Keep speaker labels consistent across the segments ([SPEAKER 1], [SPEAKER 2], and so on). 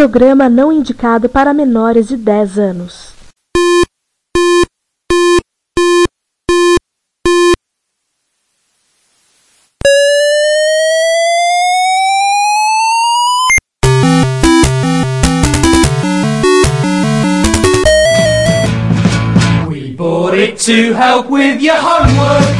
[SPEAKER 1] programa não indicado para menores de 10 anos.
[SPEAKER 2] We bought it to help with your homework.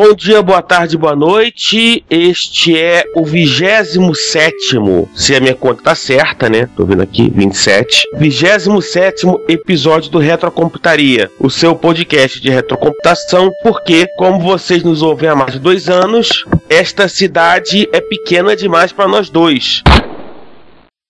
[SPEAKER 3] Bom dia, boa tarde, boa noite. Este é o 27, se a minha conta tá certa, né? Tô vendo aqui, 27. 27 episódio do Retrocomputaria, o seu podcast de retrocomputação, porque, como vocês nos ouvem há mais de dois anos, esta cidade é pequena demais para nós dois.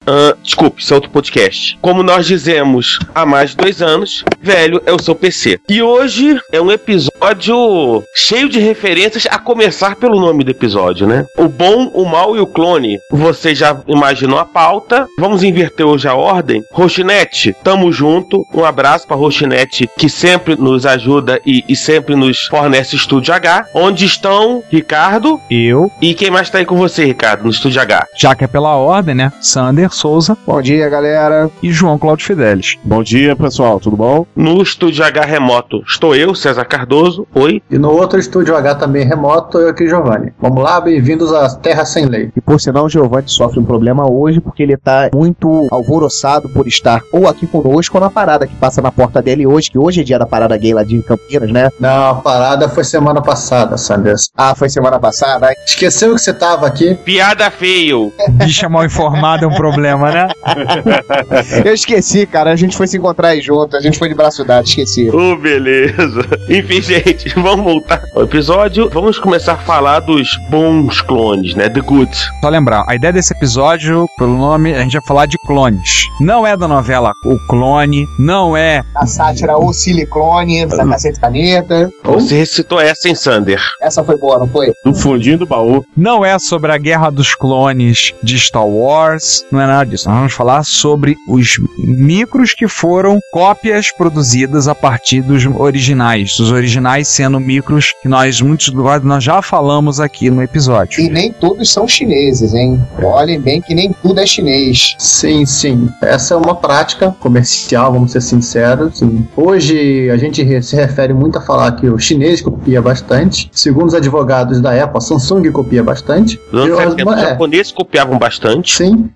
[SPEAKER 3] Ah, desculpe, isso é outro podcast. Como nós dizemos há mais de dois anos, velho é o seu PC. E hoje é um episódio cheio de referências, a começar pelo nome do episódio, né? O bom, o mal e o clone. Você já imaginou a pauta. Vamos inverter hoje a ordem. Roxinete, tamo junto. Um abraço pra Roxinete, que sempre nos ajuda e, e sempre nos fornece Estúdio H. Onde estão Ricardo
[SPEAKER 4] Eu,
[SPEAKER 3] e quem mais tá aí com você, Ricardo, no Estúdio H?
[SPEAKER 4] já que é pela ordem, né? Sander Souza
[SPEAKER 5] Bom dia, galera.
[SPEAKER 4] e João Cláudio Fidelis.
[SPEAKER 6] Bom dia, pessoal, tudo bom?
[SPEAKER 3] No Estúdio H remoto estou eu, César Cardoso. Oi.
[SPEAKER 5] E no outro estúdio H também remoto, eu aqui, Giovanni. Vamos lá, bem-vindos à Terra Sem Lei.
[SPEAKER 7] E por sinal, o Giovanni sofre um problema hoje porque ele tá muito alvoroçado por estar ou aqui conosco ou na parada que passa na porta dele hoje, que hoje é dia da parada gay lá de Campinas, né?
[SPEAKER 5] Não, a parada foi semana passada, Sanders.
[SPEAKER 7] Ah, foi semana passada.
[SPEAKER 5] Esqueceu que você tava aqui?
[SPEAKER 3] Piada feio.
[SPEAKER 4] Bicha mal informada é um problema, né?
[SPEAKER 7] Eu esqueci, cara. A gente foi se encontrar aí junto, a gente foi de braço dado, esqueci.
[SPEAKER 3] Oh, beleza. Enfim, gente, vamos voltar ao episódio. Vamos começar a falar dos bons clones, né? The Good.
[SPEAKER 4] Só lembrar, a ideia desse episódio, pelo nome, a gente vai falar de clones. Não é da novela O Clone, não é
[SPEAKER 7] A sátira O Siliclone, da Cacete Caneta.
[SPEAKER 3] Você recitou essa em Sander.
[SPEAKER 7] Essa foi boa, não foi?
[SPEAKER 6] Do fundinho do baú.
[SPEAKER 4] Não é sobre a guerra dos clones de Star Wars, não é nada disso. Nós vamos falar sobre os micros que foram cópias produzidas a partir dos originais. Os originais sendo micros que nós, muitos de nós já falamos aqui no episódio.
[SPEAKER 7] E nem todos são chineses, hein? Olhem bem que nem tudo é chinês.
[SPEAKER 5] Sim, sim. Essa é uma prática comercial, vamos ser sinceros. Sim. Hoje a gente se refere muito a falar que o chinês copia bastante. Segundo os advogados da Apple, a Samsung copia bastante. E os-
[SPEAKER 3] 70, os
[SPEAKER 5] é.
[SPEAKER 3] japoneses copiavam bastante.
[SPEAKER 5] Sim,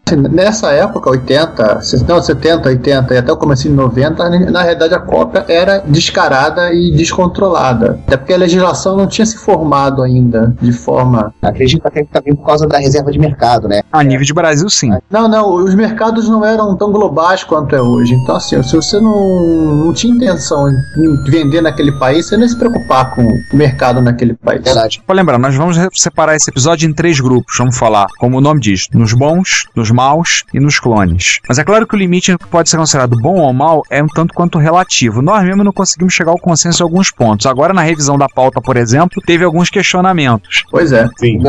[SPEAKER 5] nessa época, 80, se- não, 70, 80 e até o começo de 90, né, na realidade a cópia era descarada e descontrolada. Até porque a legislação não tinha se formado ainda de forma.
[SPEAKER 7] Acredito até que também por causa da reserva de mercado, né?
[SPEAKER 4] A nível de Brasil, sim.
[SPEAKER 5] Não, não, os mercados não eram tão globais quanto é hoje. Então, assim, se você não, não tinha intenção de vender naquele país, você não ia se preocupar com o mercado naquele país.
[SPEAKER 7] Verdade.
[SPEAKER 4] Pra lembrar, nós vamos separar esse episódio em três grupos. Vamos falar, como o nome diz, nos bons, nos maus e nos clones. Mas é claro que o limite que pode ser considerado bom ou mal é um tanto quanto relativo. Nós mesmo não conseguimos chegar ao consenso em alguns pontos. Agora, na revisão da pauta, por exemplo, teve alguns questionamentos.
[SPEAKER 5] Pois é.
[SPEAKER 6] Sim.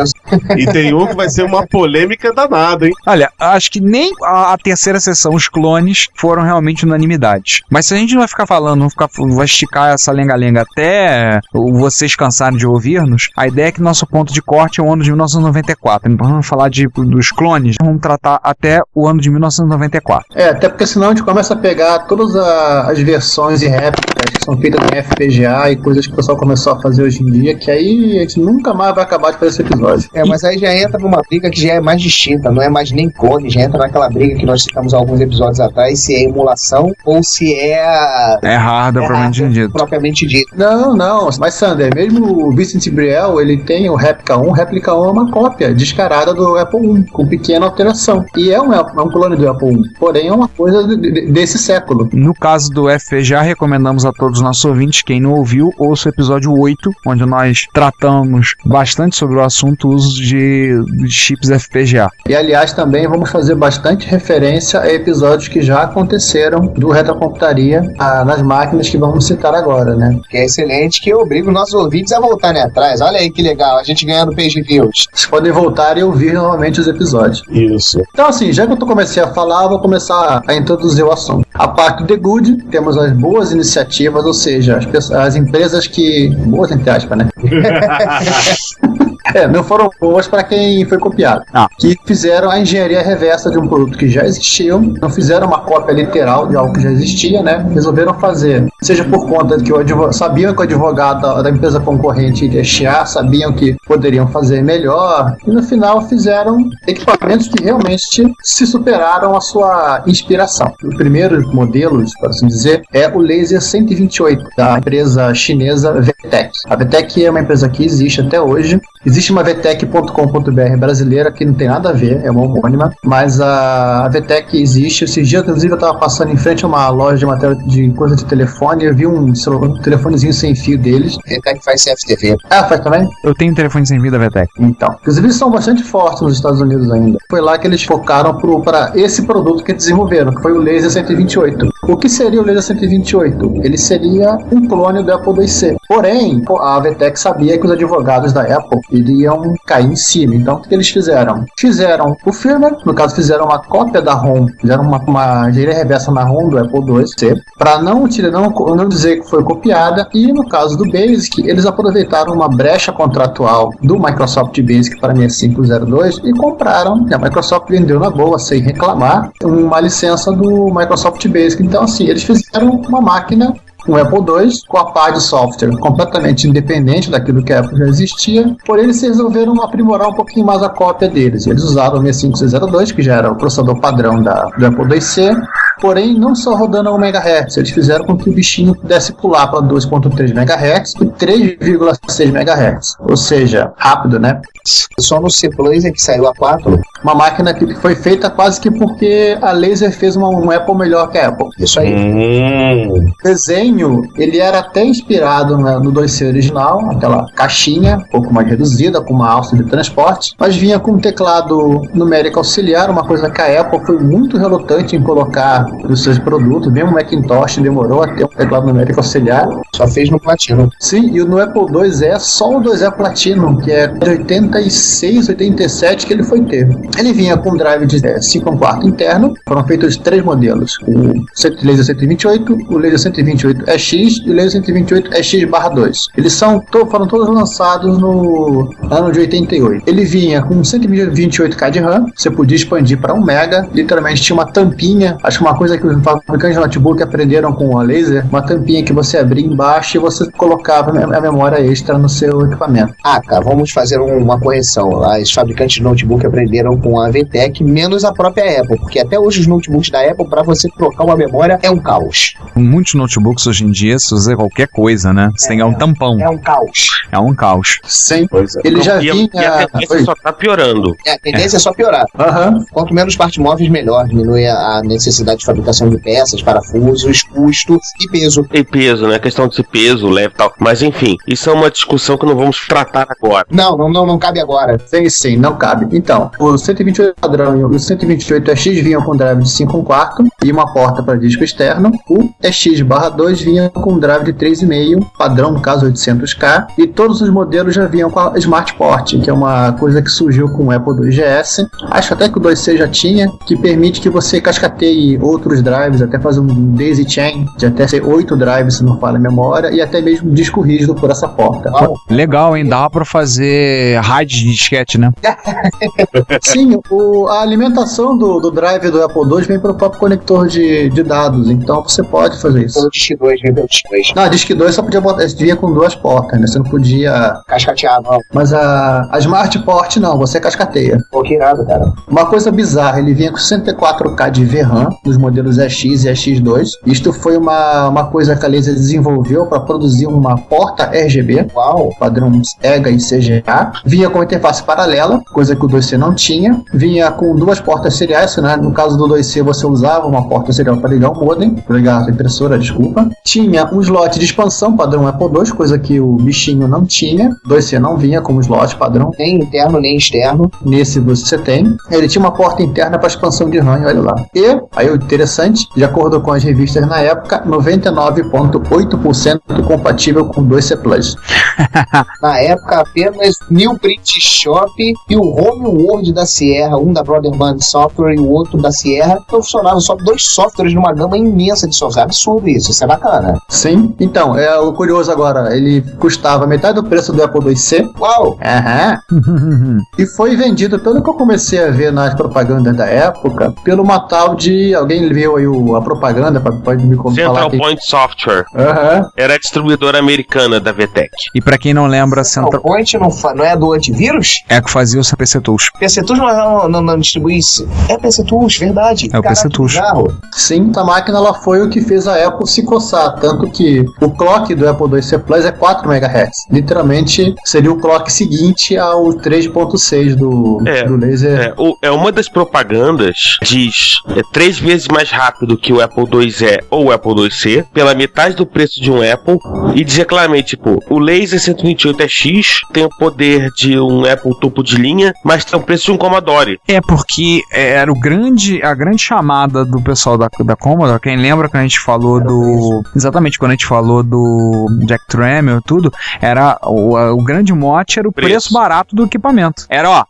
[SPEAKER 6] E tem um que vai ser uma polêmica danada, hein?
[SPEAKER 4] Olha, acho que nem a, a terceira sessão, os clones, foram realmente unanimidades. Mas se a gente vai ficar falando, não ficar, vai esticar essa lenga-lenga até uh, vocês cansarem de ouvir-nos, a ideia é que nosso ponto de corte é o ano de 1994. Então vamos falar de, dos clones, vamos tratar até até o ano de 1994.
[SPEAKER 5] É, até porque senão a gente começa a pegar todas a- as versões e réplicas que são feitas em FPGA e coisas que o pessoal começou a fazer hoje em dia, que aí a gente nunca mais vai acabar de fazer esse episódio.
[SPEAKER 7] É, mas aí já entra numa briga que já é mais distinta, não é mais nem clone, já entra naquela briga que nós citamos alguns episódios atrás, se é emulação ou se é a-
[SPEAKER 4] É hardware,
[SPEAKER 7] É
[SPEAKER 4] propriamente dito.
[SPEAKER 7] propriamente dito.
[SPEAKER 5] Não, não, mas Sander, mesmo o Vicente Briel, ele tem o Replica 1, o Replica 1 é uma cópia descarada do Apple I, com pequena alteração. E é um, é um clone do Apple I, porém é uma coisa de- de- desse século.
[SPEAKER 4] No caso do FPGA, recomendamos a todos os nossos ouvintes, quem não ouviu, ouça o episódio 8, onde nós tratamos bastante sobre o assunto uso de, de chips FPGA.
[SPEAKER 5] E aliás, também vamos fazer bastante referência a episódios que já aconteceram do retrocomputaria ah, nas máquinas que vamos citar agora, né?
[SPEAKER 7] Que é excelente, que obriga os nossos ouvintes a voltarem atrás. Olha aí que legal, a gente ganhando page views.
[SPEAKER 5] Vocês podem voltar e ouvir novamente os episódios.
[SPEAKER 6] Isso.
[SPEAKER 5] Então, assim, já que eu comecei a falar, eu vou começar a introduzir o assunto. A parte do The Good, temos as boas iniciativas, ou seja, as, pessoas- as empresas que. boas entre aspas, né? É, não foram boas para quem foi copiado.
[SPEAKER 4] Ah.
[SPEAKER 5] Que fizeram a engenharia reversa de um produto que já existia, não fizeram uma cópia literal de algo que já existia, né? Resolveram fazer, seja por conta de que o advogado, sabiam que o advogado da, da empresa concorrente iria chiar, sabiam que poderiam fazer melhor, e no final fizeram equipamentos que realmente se superaram a sua inspiração. O primeiro modelo, por assim dizer, é o Laser 128, da empresa chinesa VTEC. A VTEC é uma empresa que existe até hoje, Existe uma VTEC.com.br brasileira que não tem nada a ver, é uma homônima, mas a, a VTEC existe. Esses dias, inclusive, eu estava passando em frente a uma loja de matéria de coisa de telefone e eu vi um, celu- um telefonezinho sem fio deles.
[SPEAKER 7] Que faz CFTV.
[SPEAKER 5] Ah, faz também?
[SPEAKER 4] Eu tenho um telefone sem vida, VTEC.
[SPEAKER 5] Então. Inclusive, eles são bastante fortes nos Estados Unidos ainda. Foi lá que eles focaram para esse produto que desenvolveram, que foi o Laser 128. O que seria o Laser 128? Ele seria um clone do Apple IIc. Porém, a VTEC sabia que os advogados da Apple iriam cair em cima. Então, o que eles fizeram? Fizeram o firmware, no caso, fizeram uma cópia da ROM, fizeram uma, uma engenharia reversa na ROM do Apple IIc, para não, não, não dizer que foi copiada. E no caso do Basic, eles aproveitaram uma brecha contratual do Microsoft Basic para 6502 e compraram. E a Microsoft vendeu na boa, sem reclamar, uma licença do Microsoft Basic. Então, assim, eles fizeram uma máquina um Apple II com a parte de software completamente independente daquilo que a Apple já existia, porém eles resolveram aprimorar um pouquinho mais a cópia deles. Eles usaram o 65602, que já era o processador padrão da, do Apple IIc, porém não só rodando a 1 MHz, eles fizeram com que o bichinho pudesse pular para 2.3 MHz e 3,6 MHz, ou seja, rápido, né?
[SPEAKER 7] Só no C Plus é que saiu a 4.
[SPEAKER 5] Uma máquina que foi feita quase que porque a Laser fez uma, um Apple melhor que a Apple.
[SPEAKER 7] Isso aí.
[SPEAKER 6] Hum.
[SPEAKER 5] O desenho, ele era até inspirado na- no 2C original, aquela caixinha, um pouco mais reduzida, com uma alça de transporte, mas vinha com um teclado numérico auxiliar, uma coisa que a Apple foi muito relutante em colocar nos seus produtos, mesmo o Macintosh demorou a ter um teclado numérico auxiliar.
[SPEAKER 7] Só fez no Platino.
[SPEAKER 5] Sim, e no Apple II é só o 2E Platinum, que é de 86, 87 que ele foi ter. Ele vinha com um drive de 5 quarto interno, foram feitos três modelos: o Laser 128, o Laser 128EX e o Laser 128EX/2. Eles são, to- foram todos lançados no ano de 88. Ele vinha com 128K de RAM, você podia expandir para 1 MB, literalmente tinha uma tampinha, acho que uma coisa que os fabricantes de notebook aprenderam com a laser, uma tampinha que você abria embaixo e você colocava a memória extra no seu equipamento.
[SPEAKER 7] Ah, cara, vamos fazer um- uma correção. As fabricantes de notebook aprenderam com a VTEC, menos a própria Apple, porque até hoje os notebooks da Apple, para você trocar uma memória, é um caos.
[SPEAKER 4] Muitos notebooks hoje em dia, se você qualquer coisa, né? Você tem que dar um tampão.
[SPEAKER 7] É um caos.
[SPEAKER 4] É um caos.
[SPEAKER 5] Sim.
[SPEAKER 6] Pois é.
[SPEAKER 5] Ele já
[SPEAKER 3] e,
[SPEAKER 5] vinha.
[SPEAKER 3] e a tendência
[SPEAKER 5] Oi.
[SPEAKER 3] só tá piorando.
[SPEAKER 7] É, a tendência é só piorar.
[SPEAKER 5] Aham.
[SPEAKER 7] Quanto menos parte móveis, melhor. Diminui a necessidade de fabricação de peças, parafusos, custo e peso.
[SPEAKER 3] E peso, né? A questão de peso, leve e tal. Mas enfim, isso é uma discussão que não vamos tratar agora.
[SPEAKER 7] Não, não, não, não cabe agora.
[SPEAKER 5] Sim, sim, não cabe. Então, o 128 padrão e o 128EX vinham com drive de 5 quarto e uma porta para disco externo. O EX/2 vinha com drive de 3,5, padrão no caso 800K, e todos os modelos já vinham com a Smart Port, que é uma coisa que surgiu com o Apple 2GS. Acho até que o 2C já tinha, que permite que você cascateie ou outros drives, até fazer um daisy chain de até ser 8 drives, se não falha a memória, e até mesmo disco rígido por essa porta.
[SPEAKER 4] Legal, hein? Dava pra fazer RAID de disquete, né?
[SPEAKER 5] Sim, o- a alimentação do, do drive do Apple II vem pelo próprio conector de, de dados, então você pode fazer isso.
[SPEAKER 7] Pelo disco 2, veio pelo disco 2.
[SPEAKER 5] Não, Disk 2 só podia botar, vinha com duas portas, né? Você não podia.
[SPEAKER 7] Cascateado, não.
[SPEAKER 5] Mas a, a Smart Port não, você cascateia.
[SPEAKER 7] Pô, que irado, cara.
[SPEAKER 5] Uma coisa bizarra, ele vinha com 64K de VRAM nos modelos EX e EX2. Isto foi uma, uma coisa que a Laser desenvolveu para produzir uma porta RGB,
[SPEAKER 7] Uau.
[SPEAKER 5] padrão EGA e CGA. Vinha com interface paralela, coisa que o 2C não tinha. Vinha com duas portas seriais, né? no caso do 2C você usava uma porta serial para ligar o modem, para ligar a impressora, desculpa. Tinha um slot de expansão padrão Apple II, coisa que o bichinho não tinha. 2C não vinha como slot padrão.
[SPEAKER 7] Nem interno, nem externo.
[SPEAKER 5] Nesse você tem. Ele tinha uma porta interna para expansão de RAM, olha lá. E, aí o interessante, de acordo com as revistas na época, 99,8% compatível com 2C Plus.
[SPEAKER 7] Na época, apenas New Print Shop e o Home Word da Sierra, um da Brother Band Software e o outro da Sierra, funcionavam só dois softwares numa gama imensa de software. Absurdo isso, isso é bacana.
[SPEAKER 5] Sim. Então, é o curioso agora, ele custava metade do preço do Apple IIc.
[SPEAKER 7] Uau!
[SPEAKER 5] Aham. E foi vendido, pelo que eu comecei a ver nas propagandas da época, pelo uma tal de. Alguém viu aí o- a propaganda? pra- Pode me falar
[SPEAKER 3] Central. Point Software
[SPEAKER 5] Aham.
[SPEAKER 3] era a distribuidora americana da VTech.
[SPEAKER 4] E pra quem não lembra,
[SPEAKER 7] Central
[SPEAKER 4] Central...
[SPEAKER 7] Point não, fa- não é do antivírus?
[SPEAKER 4] é que fazia o PC Tools.
[SPEAKER 7] PC Tools não, não, não distribui isso. É PC Tools, verdade.
[SPEAKER 4] É o PC
[SPEAKER 7] Caraca, que
[SPEAKER 4] Tools.
[SPEAKER 5] Sim, essa máquina ela foi o que fez a Apple se coçar. Tanto que o clock do Apple IIc Plus é 4 MHz. Literalmente seria o clock seguinte ao 3.6 do,
[SPEAKER 3] É,
[SPEAKER 5] do laser.
[SPEAKER 3] É, o- é uma das propagandas diz é três vezes mais rápido que o Apple IIe ou o Apple IIc, pela metade do preço de um Apple, e dizia claramente, tipo, o Laser 128X tem o poder de um Apple topo de linha, mas tem o preço de um Commodore.
[SPEAKER 4] É porque era o grande, a grande chamada do pessoal da, da Commodore. Quem lembra quando a gente falou do. Exatamente, quando a gente falou do Jack Tramiel e tudo, era o, o grande mote era o preço.
[SPEAKER 3] Preço.
[SPEAKER 4] barato do equipamento. Era, ó,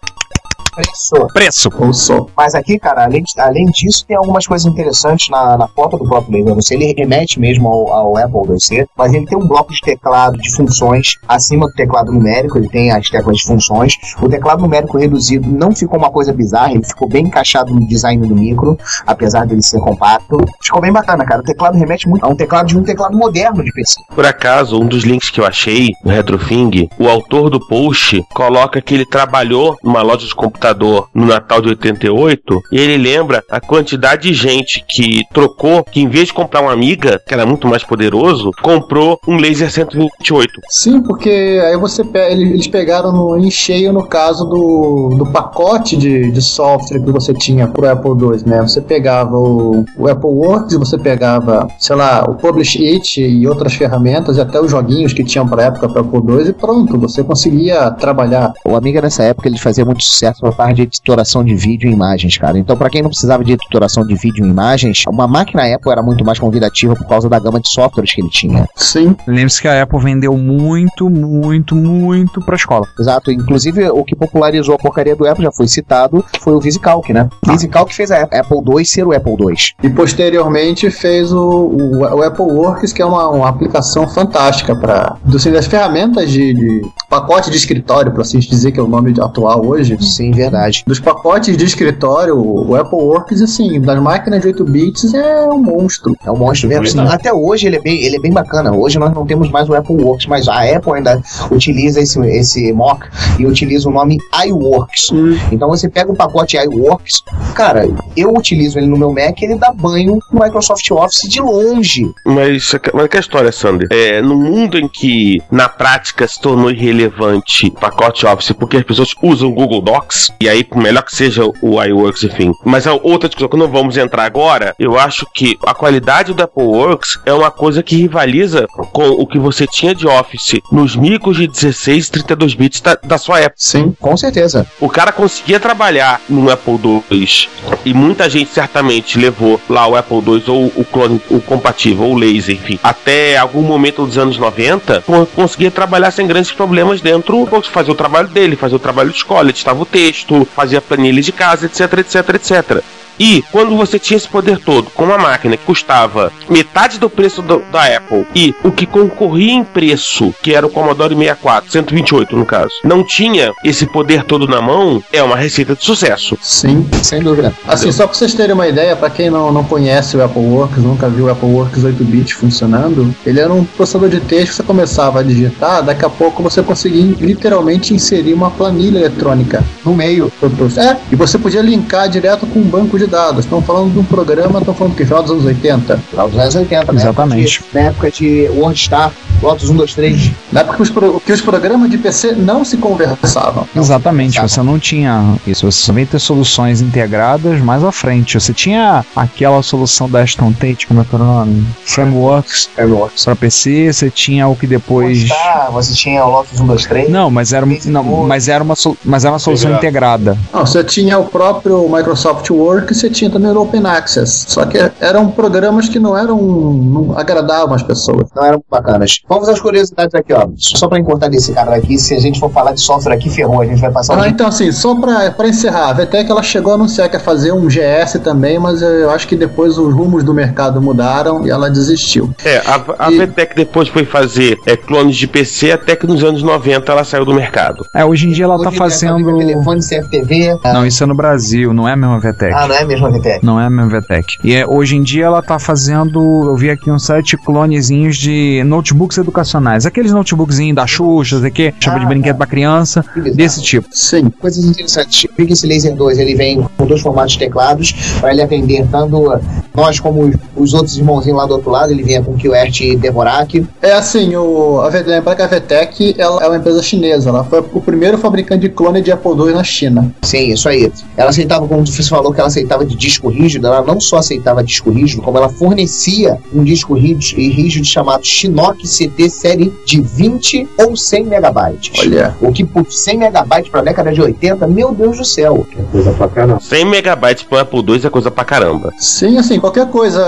[SPEAKER 7] Preço.
[SPEAKER 4] preço.
[SPEAKER 5] Ou só.
[SPEAKER 7] Mas aqui, cara, além, além disso, tem algumas coisas interessantes na, na porta do próprio laser. Você ele remete mesmo ao, ao Apple IIc, mas ele tem um bloco de teclado de funções acima do teclado numérico, ele tem as teclas de funções. O teclado numérico reduzido não ficou uma coisa bizarra, ele ficou bem encaixado no design do micro, apesar dele ser compacto. Ficou bem bacana, cara. O teclado remete muito a um teclado de um teclado moderno de PC.
[SPEAKER 3] Por acaso, um dos links que eu achei no Retrofing, o autor do post coloca que ele trabalhou numa loja de computador no Natal de 88 e ele lembra a quantidade de gente que trocou, que em vez de comprar uma Amiga, que era muito mais poderoso, comprou um Laser 128.
[SPEAKER 5] Sim, porque aí você pe- eles pegaram no, em cheio no caso do, do pacote de, de software que você tinha pro Apple II, né? Você pegava o, o Apple Works, você pegava, sei lá, o Publish It e outras ferramentas, e até os joguinhos que tinham pra época pro Apple II, e pronto, você conseguia trabalhar.
[SPEAKER 7] O Amiga nessa época ele fazia muito sucesso parte de editoração de vídeo e imagens, cara. Então, pra quem não precisava de editoração de vídeo e imagens, uma máquina Apple era muito mais convidativa por causa da gama de softwares que ele tinha.
[SPEAKER 5] Sim,
[SPEAKER 4] Lembre-se que a Apple vendeu muito, muito, muito pra escola.
[SPEAKER 7] Exato. Inclusive, o que popularizou a porcaria do Apple já foi citado, foi o VisiCalc, né? VisiCalc fez a Apple II ser o Apple II.
[SPEAKER 5] e posteriormente fez o, o, o Apple Works, que é uma, uma aplicação fantástica para das ferramentas de, de pacote de escritório, para assim dizer que é o nome atual hoje.
[SPEAKER 7] Sim, verdade.
[SPEAKER 5] Dos pacotes de escritório, o Apple Works, assim, das máquinas de 8 bits é um monstro.
[SPEAKER 7] É um monstro mesmo. Até hoje ele é, bem, ele é bem bacana. Hoje nós não temos mais o Apple Works, mas a Apple ainda utiliza esse, esse mock e utiliza o nome iWorks. Então você pega o pacote iWorks, cara, eu utilizo ele no meu Mac ele dá banho no Microsoft Office de longe.
[SPEAKER 3] Mas, mas que é a história, Sander? É, no mundo em que, na prática, se tornou irrelevante o pacote Office porque as pessoas usam o Google Docs, e aí, por melhor que seja o iWorks, enfim. Mas a outra discussão que não vamos entrar agora, eu acho que a qualidade do Apple Works é uma coisa que rivaliza com o que você tinha de Office nos micros de 16 e 32 bits da, da sua época.
[SPEAKER 5] Sim.
[SPEAKER 7] Com certeza.
[SPEAKER 3] O cara conseguia trabalhar no Apple II e muita gente certamente levou lá o Apple II ou o clone, o compatível, ou o laser, enfim, até algum momento dos anos 90, co- conseguia trabalhar sem grandes problemas dentro, fazer o trabalho dele, fazer o trabalho de escola, editava o texto, fazia planilha de casa, etc, etc, etc. E quando você tinha esse poder todo, com uma máquina que custava metade do preço do- da Apple e o que concorria em preço, que era o Commodore 64, 128 no caso, não tinha esse poder todo na mão, é uma receita de sucesso.
[SPEAKER 5] Sim.
[SPEAKER 7] Sem dúvida.
[SPEAKER 5] Assim, só pra vocês terem uma ideia, pra quem não, não conhece o Apple Works, nunca viu o Apple Works 8-bit funcionando, ele era um processador de texto que você começava a digitar, daqui a pouco você conseguia literalmente inserir uma planilha eletrônica
[SPEAKER 7] No meio.
[SPEAKER 5] É, e você podia linkar direto com um banco de dados. Estão falando de um programa, estão falando que final dos anos 80.
[SPEAKER 7] Final dos anos 80, né?
[SPEAKER 4] Exatamente.
[SPEAKER 7] Na época de WordStar, Lotus 1, 2, 3.
[SPEAKER 5] Na época que os, pro- que os programas de PC não se conversavam.
[SPEAKER 4] Exatamente,
[SPEAKER 7] Exato.
[SPEAKER 4] você não tinha isso. Você só vem ter soluções integradas mais à frente. Você tinha aquela solução da Aston Tate, como é que era o nome? Frameworks
[SPEAKER 7] Frameworks.
[SPEAKER 4] para PC, você tinha o que depois.
[SPEAKER 7] WordStar, você tinha o Lotus 1, 2, 3.
[SPEAKER 4] Não, mas era, não, mas era, uma, mas era uma solução integrada.
[SPEAKER 5] Não, você tinha o próprio Microsoft Word e você tinha também o Open Access. Só que eram programas que não eram. não agradavam as pessoas.
[SPEAKER 7] Não eram bacanas. Vamos às curiosidades aqui, ó. Só pra encurtar desse cara daqui, se a gente for falar de software aqui, ferrou. A gente vai passar o
[SPEAKER 5] Ah, então assim, só pra, pra encerrar, a VTEC ela chegou a anunciar que ia fazer um GS também, mas eu acho que depois os rumos do mercado mudaram e ela desistiu.
[SPEAKER 3] É, a, a
[SPEAKER 5] E-
[SPEAKER 3] VTEC depois foi fazer é, clones de PC até que nos anos 90 ela saiu do mercado.
[SPEAKER 4] É, hoje em dia ela
[SPEAKER 7] Hoje
[SPEAKER 4] tá
[SPEAKER 7] ele vai
[SPEAKER 4] fazendo.
[SPEAKER 7] telefone, CFTV.
[SPEAKER 4] Não, isso é no Brasil, não é a mesma VTEC.
[SPEAKER 7] Ah, não é mesmo a VTEC?
[SPEAKER 4] Não é a mesma VTEC. E é, hoje em dia ela tá fazendo, eu vi aqui um site clonezinhos de notebooks educacionais. Aqueles notebookzinhos da Xuxa, sei que, chama de
[SPEAKER 7] Ah,
[SPEAKER 4] brinquedo pra criança,
[SPEAKER 7] Que bizarro.
[SPEAKER 4] desse tipo.
[SPEAKER 5] Sim.
[SPEAKER 7] Coisas interessantes. Que esse Laser 2 ele vem com dois formatos de teclados para ele atender tanto nós como os- os outros irmãozinhos lá do outro lado. Ele vinha com QWERTY e Dvorak.
[SPEAKER 5] É assim, o, a, V- lembra que a VTEC ela é uma empresa chinesa, ela foi o primeiro fabricante de clone de Apple II na China.
[SPEAKER 7] Sim, isso aí. Ela aceitava, como você falou, que ela aceitava de disco rígido. Ela não só aceitava disco rígido, como ela fornecia um disco rígido, rígido chamado Shinoki CT série de 20 ou 100 megabytes.
[SPEAKER 5] Olha.
[SPEAKER 7] O que por 100 megabytes para a década de 80, meu Deus do céu.
[SPEAKER 6] Coisa pra caramba.
[SPEAKER 3] 100 megabytes pro Apple II é coisa pra caramba.
[SPEAKER 5] Sim, assim, qualquer coisa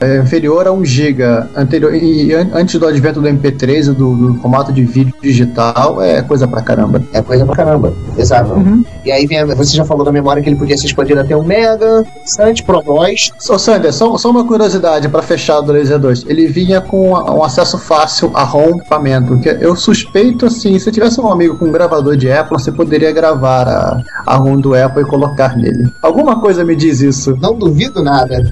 [SPEAKER 5] é, inferior a 1 GB anterior e an- antes do advento do MP3 e do, do formato de vídeo digital é coisa pra caramba.
[SPEAKER 7] É coisa pra caramba. Exato. E aí vem, a- você já falou da memória que ele podia ser expandido até 1 mega. Interessante, Pro Boys.
[SPEAKER 5] Ô Sander, só, só uma curiosidade pra fechar do Laser 2. Ele vinha com um acesso fácil a ROM equipamento. Que eu suspeito assim, se tivesse um amigo com um gravador de Apple, você poderia gravar a, a ROM do Apple e colocar nele. Alguma coisa me diz isso.
[SPEAKER 7] Não duvido nada.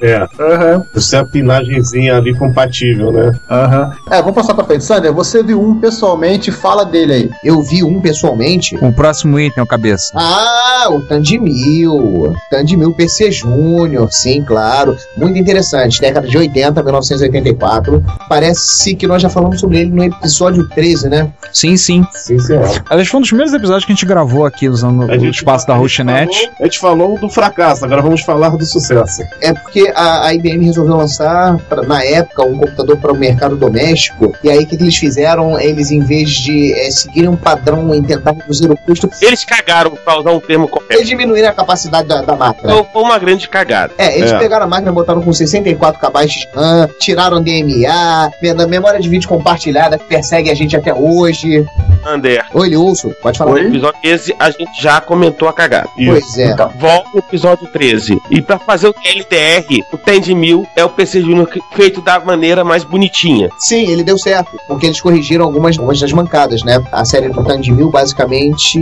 [SPEAKER 6] É,
[SPEAKER 5] Aham,
[SPEAKER 6] você é a pinagemzinha ali compatível, né?
[SPEAKER 5] aham. É, vamos passar pra frente. Sander, você viu um pessoalmente, fala dele aí.
[SPEAKER 7] Eu vi um pessoalmente.
[SPEAKER 4] O próximo item, o cabeça.
[SPEAKER 7] Ah, o Tandemil. Tandemil PC Júnior, sim, claro. Muito interessante. Década de 80, 1984. Parece que nós já falamos sobre ele no episódio 13, né?
[SPEAKER 4] Sim, sim.
[SPEAKER 6] Sim, senhor.
[SPEAKER 4] Aliás, foi um dos primeiros episódios que a gente gravou aqui usando
[SPEAKER 6] A
[SPEAKER 4] o
[SPEAKER 6] gente-
[SPEAKER 4] espaço da Rochinet.
[SPEAKER 6] A gente falou do fracasso, agora vamos falar do sucesso.
[SPEAKER 7] É porque a, a IBM resolveu lançar, pra- na época, um computador para o mercado doméstico. E aí, o que, que eles fizeram? Eles, em vez de eh, seguirem um padrão em tentar reduzir o custo,
[SPEAKER 3] Eles cagaram, pra usar um termo correto.
[SPEAKER 7] eles diminuíram a capacidade da, da máquina.
[SPEAKER 3] Então, foi uma grande cagada.
[SPEAKER 7] É, eles
[SPEAKER 6] É.
[SPEAKER 7] pegaram a máquina, botaram com 64 KB de RAM, tiraram DMA, me- memória de vídeo compartilhada que persegue a gente até hoje.
[SPEAKER 3] Ander,
[SPEAKER 7] Oi, Lúcio, pode falar.
[SPEAKER 3] no episódio 13 a gente já comentou a cagada.
[SPEAKER 7] Pois é.
[SPEAKER 5] Então,
[SPEAKER 3] Volta no episódio 13. E pra fazer o LDR, o Tend 1000 é o PC Júnior que- feito da maneira mais bonitinha.
[SPEAKER 7] Sim, ele deu certo, porque eles corrigiram algumas, algumas das mancadas, né? A série do Tandy Mil, basicamente,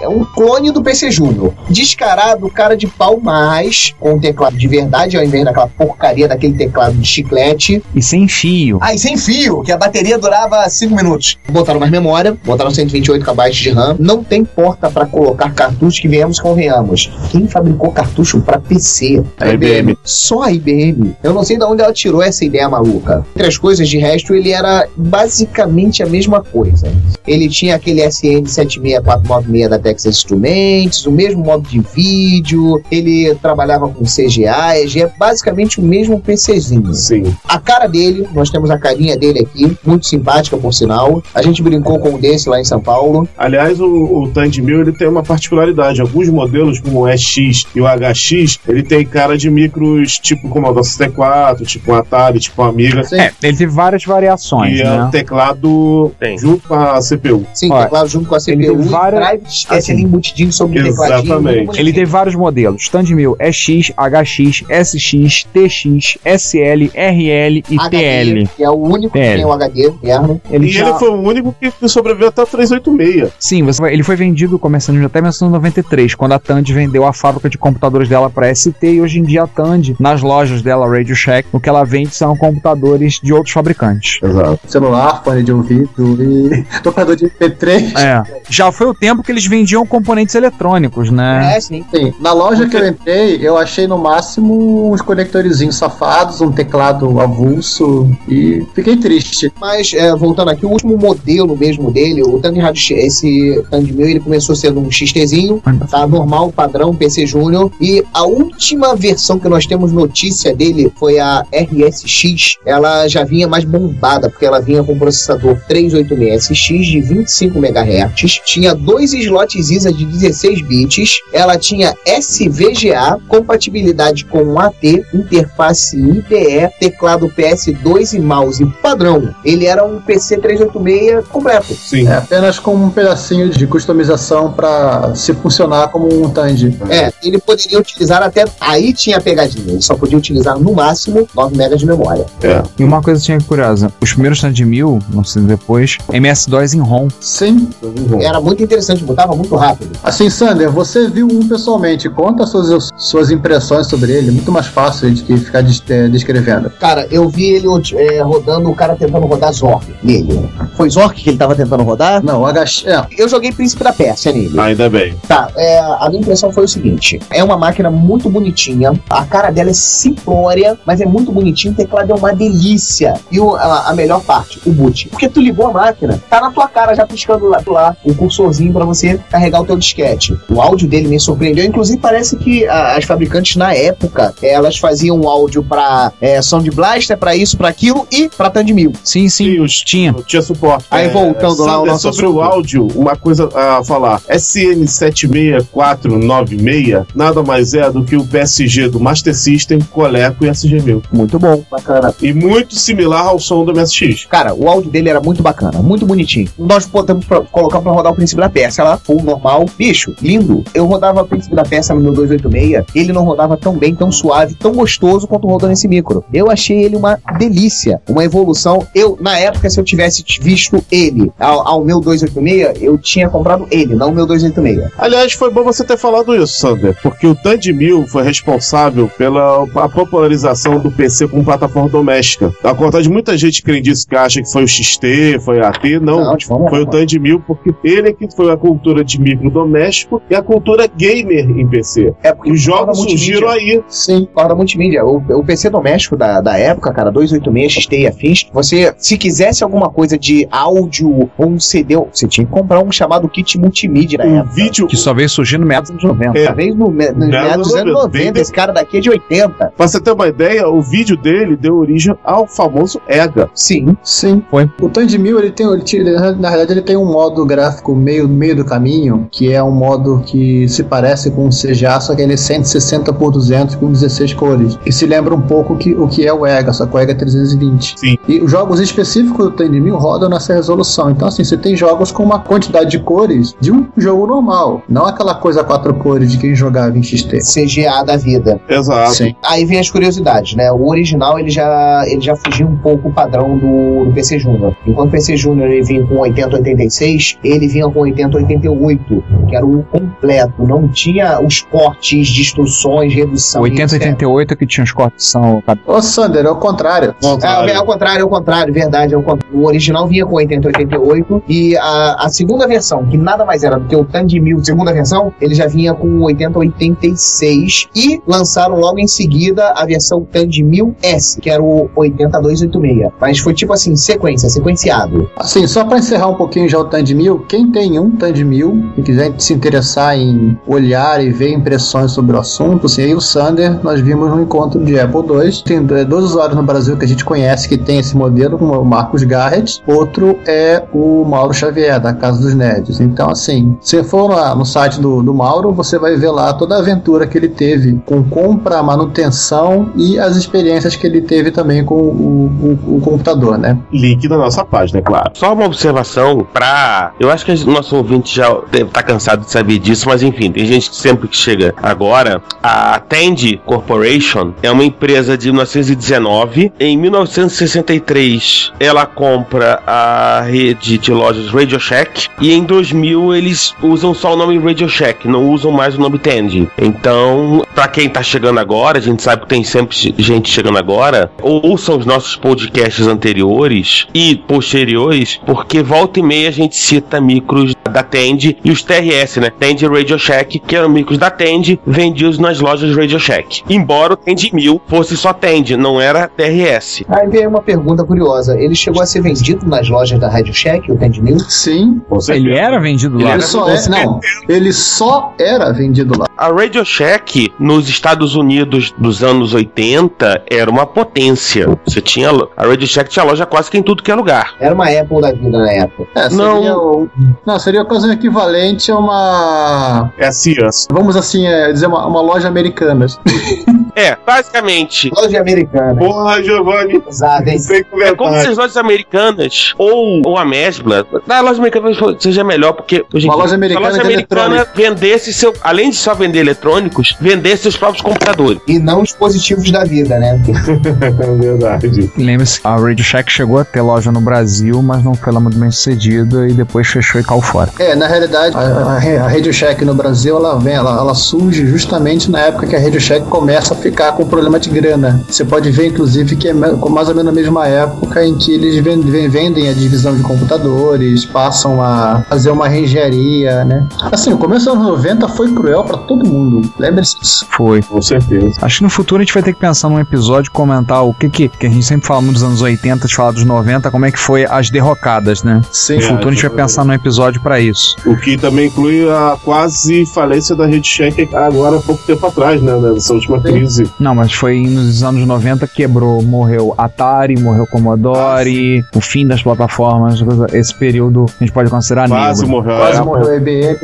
[SPEAKER 7] é um clone do PC Júnior. Descarado, cara de pau, mas com um teclado de verdade, ao invés daquela porcaria daquele teclado de chiclete.
[SPEAKER 4] E sem fio.
[SPEAKER 7] Ah, e sem fio, que a bateria durava 5 minutos. Botaram mais memória, botaram 128 KB de RAM. Não tem porta para colocar cartucho que venhamos convenhamos. Quem fabricou cartucho para PC?
[SPEAKER 6] A IBM.
[SPEAKER 7] Só a IBM. Eu não sei de onde ela tirou essa ideia maluca. Entre as coisas, de resto, ele era basicamente a mesma coisa. Ele tinha aquele SN76496 da Texas Instruments, o mesmo modo de vídeo, ele trabalhava com CGA, é basicamente o mesmo PCzinho.
[SPEAKER 6] Sim.
[SPEAKER 7] A cara dele, nós temos a carinha dele aqui, muito simpática por sinal. A gente brincou com um desse lá em São Paulo.
[SPEAKER 6] Aliás, o, o Tandy 1000 ele tem uma particularidade. Alguns modelos, como o EX e o HX, ele tem cara de micros tipo Commodore 64, tipo um Atari, tipo um Amiga.
[SPEAKER 4] É, ele teve várias variações,
[SPEAKER 6] E é
[SPEAKER 4] né?
[SPEAKER 6] o teclado
[SPEAKER 3] Tem.
[SPEAKER 6] junto com a CPU.
[SPEAKER 7] Sim,
[SPEAKER 4] Olha,
[SPEAKER 7] teclado junto com a
[SPEAKER 4] ele
[SPEAKER 7] CPU
[SPEAKER 4] tem
[SPEAKER 7] e
[SPEAKER 4] várias-
[SPEAKER 7] drives,
[SPEAKER 4] assim,
[SPEAKER 7] esse ali embutidinho sobre o tecladinho.
[SPEAKER 6] exatamente.
[SPEAKER 4] Ele teve vários modelos: Stand 1000, EX, HX, SX, TX, SL, RL e
[SPEAKER 7] HD,
[SPEAKER 4] TL.
[SPEAKER 7] que é o único que
[SPEAKER 4] TL.
[SPEAKER 7] tem o HD interno.
[SPEAKER 4] Ele
[SPEAKER 6] e
[SPEAKER 4] tinha-
[SPEAKER 6] ele foi o único que que sobreviveu até o 386.
[SPEAKER 4] Sim, você ele foi vendido começando até 1993, quando a Tandy vendeu a fábrica de computadores dela para ST e hoje em dia a Tandy, nas lojas dela, Radio Shack, o que ela vende são computadores de outros fabricantes.
[SPEAKER 6] Exato.
[SPEAKER 5] Celular, fone de ouvido e tocador de MP3.
[SPEAKER 4] É. Já foi o tempo que eles vendiam componentes eletrônicos, né?
[SPEAKER 7] É, sim.
[SPEAKER 5] Sim, na loja que eu entrei, eu achei no máximo uns conectorzinhos safados, um teclado avulso e fiquei triste.
[SPEAKER 7] Mas, é, voltando aqui, o último modelo mesmo dele, o Tandy Rádio, X- esse Tandy 1000, ele começou sendo um XTzinho, tá? Normal, padrão, PC Júnior. E a última versão que nós temos notícia dele foi a RSX. Ela já vinha mais bombada, porque ela vinha com processador 386SX de 25 MHz, tinha dois slots ISA de 16 bits, ela tinha SVGA, compatibilidade com AT, interface IDE, teclado PS2 e mouse padrão. Ele era um PC 386 completo.
[SPEAKER 6] Sim.
[SPEAKER 5] É apenas com um pedacinho de customização para se funcionar como um Tandy.
[SPEAKER 7] É, ele poderia utilizar até. Aí tinha a pegadinha. Só podia utilizar no máximo 9 MB de memória.
[SPEAKER 4] E uma coisa tinha curiosa: os primeiros Tandy 1000, não sei depois, MS-DOS em ROM.
[SPEAKER 5] Sim.
[SPEAKER 7] Era muito interessante, botava muito rápido.
[SPEAKER 5] Assim, Sander, você viu um pessoalmente. Conta suas, suas impressões sobre ele. Muito mais fácil de que ficar é, descrevendo.
[SPEAKER 7] Cara, eu vi ele é, rodando, o cara tentando rodar Zork nele. Foi Zork que ele tava tentando rodar?
[SPEAKER 5] Não, HX. É,
[SPEAKER 7] Eu joguei Príncipe da Pérsia nele.
[SPEAKER 6] Ainda bem.
[SPEAKER 7] Tá, é, a minha impressão foi o seguinte: é uma máquina muito bonitinha, a cara dela é simplória, mas é muito bonitinho, o teclado é uma delícia. E o- a, a melhor parte, o boot. Porque tu ligou a máquina, tá na tua cara já piscando lá, lá o cursorzinho pra você carregar o teu disquete. O áudio dele me surpreendeu, inclusive parece que a- as fabricantes na época, elas faziam um áudio pra é, Sound Blaster, pra isso, pra aquilo e pra Tandy 1000.
[SPEAKER 4] Sim, sim,
[SPEAKER 6] Sim, os-
[SPEAKER 4] tinha.
[SPEAKER 6] Tinha suporte.
[SPEAKER 7] Aí, voltando lá ao
[SPEAKER 6] Sander,
[SPEAKER 7] nosso
[SPEAKER 6] sobre
[SPEAKER 7] assunto.
[SPEAKER 6] o áudio, uma coisa a falar. SN76496 nada mais é do que o PSG do Master System, Coleco e SG1000.
[SPEAKER 7] Muito bom, bacana.
[SPEAKER 6] E muito similar ao som do MSX.
[SPEAKER 7] Cara, o áudio dele era muito bacana, muito bonitinho. Nós podemos pra- colocar pra rodar o Príncipe da Pérsia lá, full normal. Bicho, lindo. Eu rodava o Príncipe da Pérsia no meu 286, ele não rodava tão bem, tão suave, tão gostoso quanto rodou nesse micro. Eu achei ele uma delícia, uma evolução. Eu, na época, se eu tivesse visto ele ao, ao meu 286, eu tinha comprado ele, não o meu 286.
[SPEAKER 6] Aliás, foi bom você ter falado isso, Sander, porque o Tandy 1000 foi responsável pela a popularização do PC como plataforma doméstica. Ao contrário de muita gente que diz que acha que foi o XT, foi a AT, não.
[SPEAKER 7] forma
[SPEAKER 6] Foi o. Tandy 1000 porque ele é que foi a cultura de micro doméstico e a cultura gamer em PC.
[SPEAKER 7] É porque
[SPEAKER 6] Os jogos surgiram aí.
[SPEAKER 5] sim.
[SPEAKER 7] Roda multimídia. O, o PC doméstico da, da época, cara, 286, XT e afins, você, se quisesse alguma coisa de áudio ou um CD, você tinha que comprar um chamado kit multimídia na
[SPEAKER 6] O
[SPEAKER 7] época.
[SPEAKER 6] vídeo.
[SPEAKER 4] Que só veio surgir no meados dos anos 90.
[SPEAKER 6] É.
[SPEAKER 7] Talvez no, me-
[SPEAKER 6] Não,
[SPEAKER 7] meados dos
[SPEAKER 6] não,
[SPEAKER 7] anos
[SPEAKER 6] não,
[SPEAKER 7] 90,
[SPEAKER 6] bem
[SPEAKER 7] esse cara daqui é de 80.
[SPEAKER 6] Pra você ter uma ideia, o vídeo dele deu origem ao famoso EGA.
[SPEAKER 7] Sim.
[SPEAKER 5] Sim.
[SPEAKER 4] Foi.
[SPEAKER 5] O Tandy 1000, ele tem, ele, na verdade, ele tem um modo gráfico meio, meio do caminho, que é um modo que se parece com um CGA, só que ele é 160 por 200 com 16 cores. Que se lembra um pouco que, o que é o EGA, só que o EGA é 320.
[SPEAKER 6] Sim.
[SPEAKER 5] E os jogos específicos do Tandy 1000 rodam nessa resolução. Então, assim, você tem jogos com uma quantidade de cores de um jogo normal. Não aquela coisa quatro cores de quem jogava em XT.
[SPEAKER 7] CGA da vida.
[SPEAKER 6] Exato.
[SPEAKER 5] Sim.
[SPEAKER 7] Aí vem as curiosidades, né? O original ele já, ele já fugia um pouco o padrão do, do PC Júnior. Enquanto o PC Júnior ele vinha com 8086, ele vinha com 8088, que era o completo. Não tinha os cortes, distorções, redução.
[SPEAKER 4] 80
[SPEAKER 7] etc.
[SPEAKER 4] 88 que tinha os cortes são.
[SPEAKER 5] Ô, Sander, é o contrário.
[SPEAKER 7] É, é ao contrário, é ao contrário, verdade. é ao contrário. O original vinha com 8088 e a, a segunda versão, que nada mais era do que o Tandy 1000, segunda versão, ele já vinha com 8086 e lançaram logo em seguida a versão Tandy 1000S, que era o 80286. Mas foi tipo assim, sequência, sequenciado.
[SPEAKER 5] Assim, só para encerrar um pouquinho já o Tandy 1000, quem tem um Tandy 1000 e quiser se interessar em olhar e ver impressões sobre o assunto, assim, aí o Sander, nós vimos no encontro de Apple II. Tem do- dois usuários no Brasil que a gente conhece que tem esse modelo, como é o Marcos Garrett. Outro é o Mauro Xavier, da Casa dos Nerds. Então, assim, se for lá no site do, do Mauro, você vai ver lá toda a aventura que ele teve com compra, manutenção e as experiências que ele teve também com o, o, o computador, né?
[SPEAKER 6] Link na nossa página, claro.
[SPEAKER 3] Só uma observação pra. Eu acho que o nosso ouvinte já deve estar cansado de saber disso, mas enfim, tem gente que sempre que chega agora. A Tend Corporation é uma empresa de 1919. Em 1963, ela compra a rede de lojas Radio Shack. E em 2000, eles usam só o nome Radio Shack, não usam mais o nome Tend. Então, pra quem tá chegando agora, a gente sabe que tem sempre gente chegando agora, ouçam os nossos podcasts anteriores e posteriores, porque volta e meia a gente cita micros da Tend e os TRS, né? Tend Radio Shack, que eram micros da Tend, vendidos nas lojas Radio Shack. Embora o Tend 1000 fosse só Tend, não era TRS.
[SPEAKER 7] Aí vem uma pergunta curiosa. Ele chegou a ser vendido nas lojas da Radio Shack, o Tend 1000?
[SPEAKER 5] Sim.
[SPEAKER 4] Ele era vendido lá.
[SPEAKER 5] Ele só é, não, ele só era vendido lá.
[SPEAKER 3] A Radio Shack nos Estados Unidos dos anos 80 era uma potência. Você tinha a Radio Shack tinha loja quase que em tudo que é lugar.
[SPEAKER 7] Era uma Apple da vida na época.
[SPEAKER 5] É, seria
[SPEAKER 3] Não.
[SPEAKER 5] o- não, seria quase um equivalente a uma.
[SPEAKER 6] É a Sears.
[SPEAKER 5] Vamos assim, é, dizer, uma, uma loja americana.
[SPEAKER 3] É, basicamente
[SPEAKER 7] Loja americana.
[SPEAKER 6] Porra, Giovanni.
[SPEAKER 7] Exato, hein?
[SPEAKER 6] Sem
[SPEAKER 3] É como se as lojas americanas ou, ou a Mesbla, na loja americana seja melhor, porque hoje em
[SPEAKER 5] Uma
[SPEAKER 3] dia,
[SPEAKER 5] loja americana
[SPEAKER 3] a loja americana vendesse seu, além de só vender eletrônicos, vendesse seus próprios computadores.
[SPEAKER 7] E não os positivos da vida, né?
[SPEAKER 6] É verdade.
[SPEAKER 4] Lembre-se, a Radio Shack chegou a ter loja no Brasil, mas não foi lá muito bem sucedida e depois fechou e caiu fora.
[SPEAKER 5] É, na realidade, a, a, a Radio Shack no Brasil, ela vem, ela, ela surge justamente na época que a Radio Shack começa a ficar com problema de grana. Você pode ver, inclusive, que é mais ou menos na mesma época em que eles ven- ven- vendem a divisão de computadores, passam a fazer uma reengenharia, né? Assim, o começo dos anos 90 foi cruel pra todo mundo. Lembre-se disso.
[SPEAKER 4] Foi.
[SPEAKER 6] Com certeza.
[SPEAKER 4] Acho que no futuro a gente vai ter que pensar num episódio e comentar o que que, que a gente sempre fala dos anos 80, de falar dos 90, como é que foi as derrocadas, né?
[SPEAKER 5] Sim.
[SPEAKER 4] No futuro a gente vai pensar num episódio pra isso.
[SPEAKER 6] O que também inclui a quase falência da Rede agora há pouco tempo atrás, né? Nessa última crise.
[SPEAKER 4] Não, mas foi nos anos 90 quebrou, morreu Atari, morreu Commodore, o fim das plataformas, esse período a gente pode considerar
[SPEAKER 6] Quase
[SPEAKER 4] negro.
[SPEAKER 6] morreu.
[SPEAKER 5] Quase
[SPEAKER 6] a
[SPEAKER 5] morreu a IBM.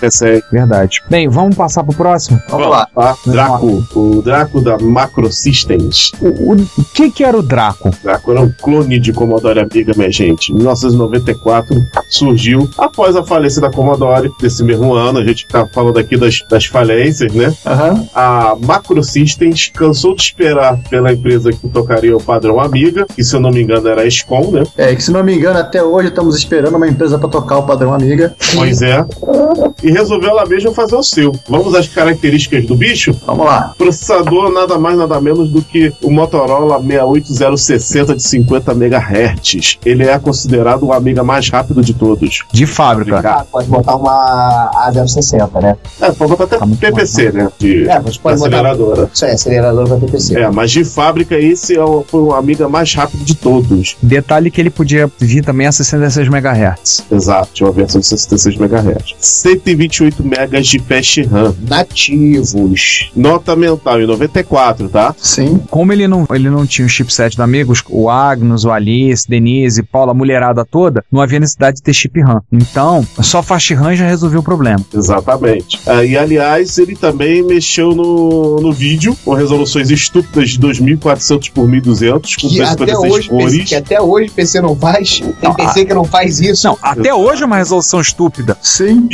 [SPEAKER 6] PC.
[SPEAKER 4] Verdade. Bem, vamos passar pro próximo?
[SPEAKER 5] Vamos lá.
[SPEAKER 6] Tá? Draco. O Draco da Macro Systems.
[SPEAKER 4] O, o, o que que era o Draco?
[SPEAKER 6] Draco era um clone de Commodore Amiga, minha gente. Em 1994 surgiu após a falência da Commodore, desse mesmo ano. A gente tá falando aqui das, das falências, né?
[SPEAKER 5] Aham.
[SPEAKER 6] A Macro Systems cansou de esperar pela empresa que tocaria o padrão Amiga, que se eu não me engano era a SCOM, né?
[SPEAKER 5] É, que se não me engano, até hoje estamos esperando uma empresa pra tocar o padrão Amiga.
[SPEAKER 6] Pois é. E resolveu ela mesma fazer o seu. Vamos às características do bicho?
[SPEAKER 5] Vamos lá.
[SPEAKER 6] Processador nada mais nada menos do que o Motorola 68060 de 50 MHz. Ele é considerado o Amiga mais rápido de todos.
[SPEAKER 4] De fábrica.
[SPEAKER 7] Ah, pode botar uma A060, né?
[SPEAKER 6] É, pode botar até
[SPEAKER 4] Tá
[SPEAKER 6] PPC, né? De
[SPEAKER 7] É, você pode botar.
[SPEAKER 6] aceleradora.
[SPEAKER 7] Isso aí, acelerador pra PPC.
[SPEAKER 6] É, mas de fábrica esse é o, foi o Amiga mais rápido de todos.
[SPEAKER 4] Detalhe que ele podia vir também a 66 MHz.
[SPEAKER 6] Exato, tinha uma versão de 66 MHz. 128 MB de flash RAM.
[SPEAKER 7] Nativos.
[SPEAKER 6] Nota mental em 94, tá?
[SPEAKER 5] Sim.
[SPEAKER 4] Como ele não, ele não tinha o chipset da Amigos, o Agnus, o Alice, Denise, Paula, a mulherada toda, não havia necessidade de ter chip RAM. Então, só flash RAM já resolveu o problema.
[SPEAKER 6] Exatamente. Ah, e aliás, ele também mexeu no, no vídeo com resoluções estúpidas de 2400 por 1200 com
[SPEAKER 7] Que até,
[SPEAKER 6] 256
[SPEAKER 7] hoje, PC,
[SPEAKER 6] cores.
[SPEAKER 7] que até hoje PC não faz. Tem
[SPEAKER 4] Não,
[SPEAKER 7] PC que não faz isso.
[SPEAKER 4] Não, até hoje é uma resolução estúpida.
[SPEAKER 5] Sim.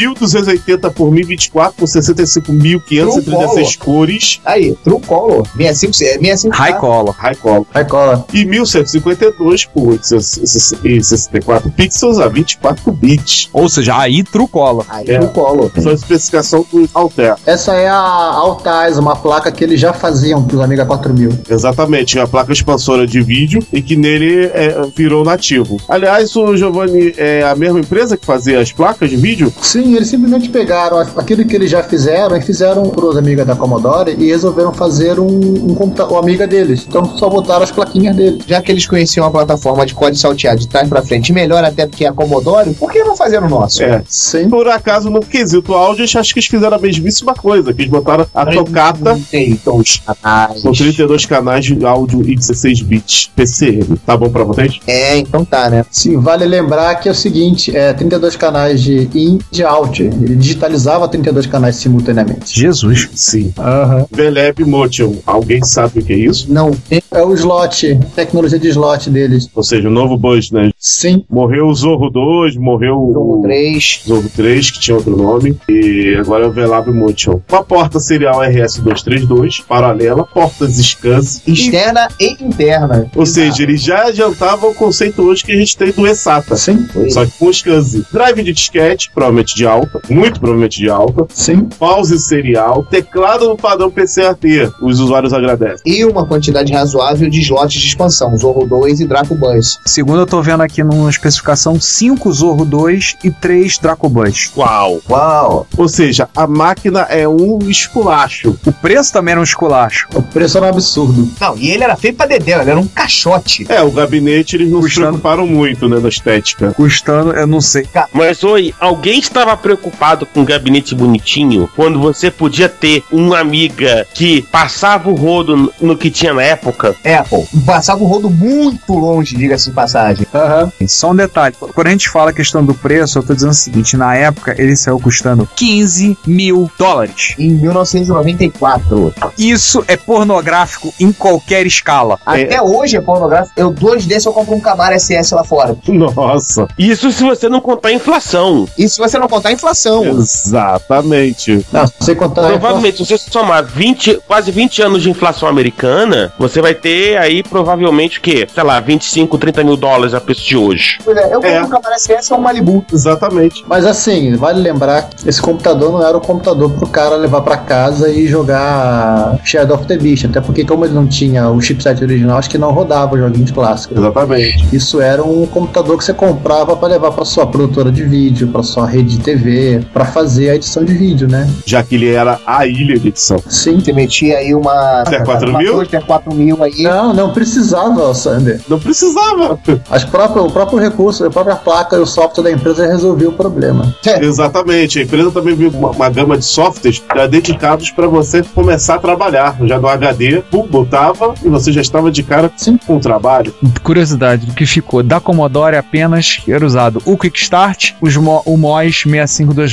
[SPEAKER 6] 1280 por 1024 com 65.536 cores.
[SPEAKER 7] Aí, True Color. 65, é 65
[SPEAKER 4] High color.
[SPEAKER 6] High color.
[SPEAKER 5] Vai cola.
[SPEAKER 6] E 1152 por 864 pixels a 24 bits.
[SPEAKER 4] Ou seja, aí true color.
[SPEAKER 7] Aí,
[SPEAKER 6] É.
[SPEAKER 7] True Color.
[SPEAKER 6] Só a especificação do Alter.
[SPEAKER 5] Essa é a Altais, uma placa que eles já faziam pros Amiga 4000.
[SPEAKER 6] Exatamente, a placa expansora de vídeo e que nele é, virou nativo. Aliás, o Giovanni é a mesma empresa que fazia as placas de vídeo?
[SPEAKER 5] Sim, eles simplesmente simplesmente pegaram aquilo que eles já fizeram e fizeram para os amigos da Commodore e resolveram fazer um, um computador, amiga deles. Então só botaram as plaquinhas deles.
[SPEAKER 7] Já que eles conheciam a plataforma de código salteado de trás pra frente melhor até do que a Commodore, por que não fazer o nosso?
[SPEAKER 6] É.
[SPEAKER 5] Sim.
[SPEAKER 6] Por acaso, no quesito áudio, eu acho que eles fizeram a mesmíssima coisa, que eles botaram a tocata
[SPEAKER 7] 32 canais.
[SPEAKER 6] com 32 canais de áudio e 16 bits PCM. Tá bom pra vocês?
[SPEAKER 7] É, então tá, né?
[SPEAKER 5] Sim, vale lembrar que é o seguinte, é 32 canais de in e de out. Ele digitalizava 32 canais simultaneamente.
[SPEAKER 4] Jesus.
[SPEAKER 6] Sim.
[SPEAKER 5] Aham.
[SPEAKER 6] Veleb Motion. Alguém sabe o que é isso?
[SPEAKER 7] Não.
[SPEAKER 5] É o slot, tecnologia de slot deles.
[SPEAKER 6] Ou seja, o novo Buzz, né?
[SPEAKER 5] Sim.
[SPEAKER 6] Morreu o Zorro 2, morreu o
[SPEAKER 7] 3.
[SPEAKER 6] Zorro 3, que tinha outro nome, e agora é o Velab Motion. Uma porta serial RS-232, paralela, portas SCSI.
[SPEAKER 7] Externa e interna.
[SPEAKER 6] Ou seja, ele já adiantava o conceito hoje que a gente tem do eSATA.
[SPEAKER 5] Sim.
[SPEAKER 6] Só que com SCSI. Drive de disquete, provavelmente de alta, muito provavelmente de alta.
[SPEAKER 5] Sim.
[SPEAKER 6] Pause serial, teclado no padrão PCAT. Os usuários agradecem.
[SPEAKER 7] E uma quantidade razoável de slots de expansão, Zorro 2 e Draco Bus.
[SPEAKER 4] Segundo eu tô vendo aqui numa especificação, 5 Zorro 2 e 3 Dracobus.
[SPEAKER 3] Uau!
[SPEAKER 7] Uau!
[SPEAKER 6] Ou seja, a máquina é um esculacho.
[SPEAKER 4] O preço também era um esculacho.
[SPEAKER 5] O preço era um absurdo.
[SPEAKER 7] Não, e ele era feito pra Dedéu, ele era um caixote.
[SPEAKER 6] É, o gabinete eles não se
[SPEAKER 4] Puxando.
[SPEAKER 6] preocuparam muito, né, da estética.
[SPEAKER 4] Custando, eu não sei.
[SPEAKER 3] Mas oi, alguém estava preocupado com um gabinete bonitinho quando você podia ter uma amiga que passava o rodo no que tinha na época?
[SPEAKER 7] Apple. Passava o rodo muito longe, diga-se de passagem.
[SPEAKER 5] Aham.
[SPEAKER 4] Só um detalhe. Quando a gente fala a questão do preço, eu tô dizendo o seguinte: na época ele saiu custando 15 mil dólares.
[SPEAKER 7] Em 1994.
[SPEAKER 4] Isso é pornográfico em qualquer escala.
[SPEAKER 7] Até hoje é pornográfico. Eu, dois desses, eu compro um Camaro SS lá fora.
[SPEAKER 6] Nossa,
[SPEAKER 3] Isso se você não contar a inflação.
[SPEAKER 7] E se você não contar a inflação.
[SPEAKER 6] Exatamente.
[SPEAKER 5] Não, se você contar.
[SPEAKER 3] Provavelmente, se você somar 20, quase 20 anos de inflação americana, você vai ter aí provavelmente o quê? Sei lá, 25, 30 mil dólares a preço de hoje.
[SPEAKER 7] Pois é, eu compro
[SPEAKER 6] É.
[SPEAKER 7] um Camaro SS ou um Malibu.
[SPEAKER 6] Exatamente.
[SPEAKER 5] Mas assim, vale lembrar que esse computador não era o computador pro cara levar pra casa e jogar Shadow of the Beast. Até porque, como ele não tinha o chipset original, acho que não rodava os joguinhos clássicos.
[SPEAKER 6] Exatamente.
[SPEAKER 5] Isso era um computador que você comprava pra levar pra sua produtora de vídeo, pra sua rede de TV, pra fazer a edição de vídeo, né?
[SPEAKER 6] Já que ele era a ilha de edição.
[SPEAKER 5] Sim.
[SPEAKER 7] Você metia aí uma.
[SPEAKER 6] T4000?
[SPEAKER 7] uma T4000 aí.
[SPEAKER 5] Não, não precisava, Sander.
[SPEAKER 6] Não precisava.
[SPEAKER 5] As próprias, o próprio recurso, a própria placa e o software da empresa resolveu o problema.
[SPEAKER 6] Exatamente. A empresa também viu uma, uma gama de softwares já dedicados para você começar a trabalhar. Já no HD, pum, botava e você já estava de cara
[SPEAKER 5] Sim.
[SPEAKER 6] com o trabalho.
[SPEAKER 4] Curiosidade do que ficou da Commodore apenas era usado o Quick Start, os Mo- o MOS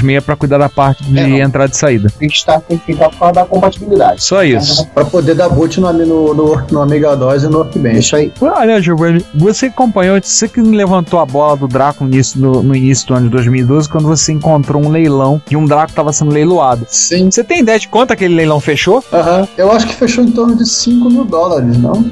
[SPEAKER 4] 6526 para cuidar da parte de
[SPEAKER 7] É,
[SPEAKER 4] entrada e saída.
[SPEAKER 7] Tem que estar tem que ficar por causa da compatibilidade.
[SPEAKER 4] Só isso.
[SPEAKER 5] Pra poder dar boot no, no, no, no Amiga DOS e no Workbench.
[SPEAKER 7] Isso aí.
[SPEAKER 4] Olha, Giovanni, você acompanhou, você que levantou a bola do Draco no início, no, no início do ano de 2012, quando você encontrou um leilão e um Draco estava sendo leiloado.
[SPEAKER 5] Sim.
[SPEAKER 4] Você tem ideia de quanto aquele leilão fechou?
[SPEAKER 5] Aham. Eu acho que fechou em torno de 5 mil dólares, não?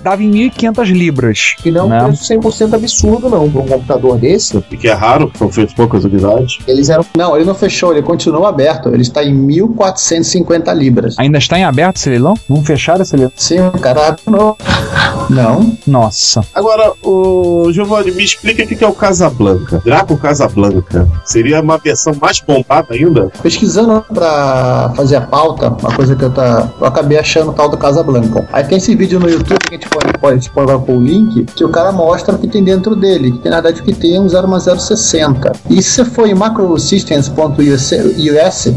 [SPEAKER 4] Dava em 1.500 libras.
[SPEAKER 7] Que não é um
[SPEAKER 4] Né?
[SPEAKER 7] preço 100% absurdo, não. Pra um computador desse,
[SPEAKER 6] E que é raro, são feitas poucas unidades.
[SPEAKER 7] eles eram.
[SPEAKER 5] Não, ele não fechou, ele continua aberto. Ele está em 1.450 libras.
[SPEAKER 4] Ainda está em aberto esse leilão? Não fecharam esse leilão?
[SPEAKER 5] Sim, o cara não. Não.
[SPEAKER 4] Nossa.
[SPEAKER 6] Agora, o Giovanni, me explica o que é o Casablanca. Draco Casablanca. Seria uma versão mais bombada ainda?
[SPEAKER 5] Pesquisando pra fazer a pauta, uma coisa que eu, tá, eu acabei achando o tal do Casablanca. Aí tem esse vídeo no YouTube que a gente pode, pode, pode pôr o link, que o cara mostra o que tem dentro dele, que tem, na verdade o que tem é um 01060. E se você for em macrosystems.us,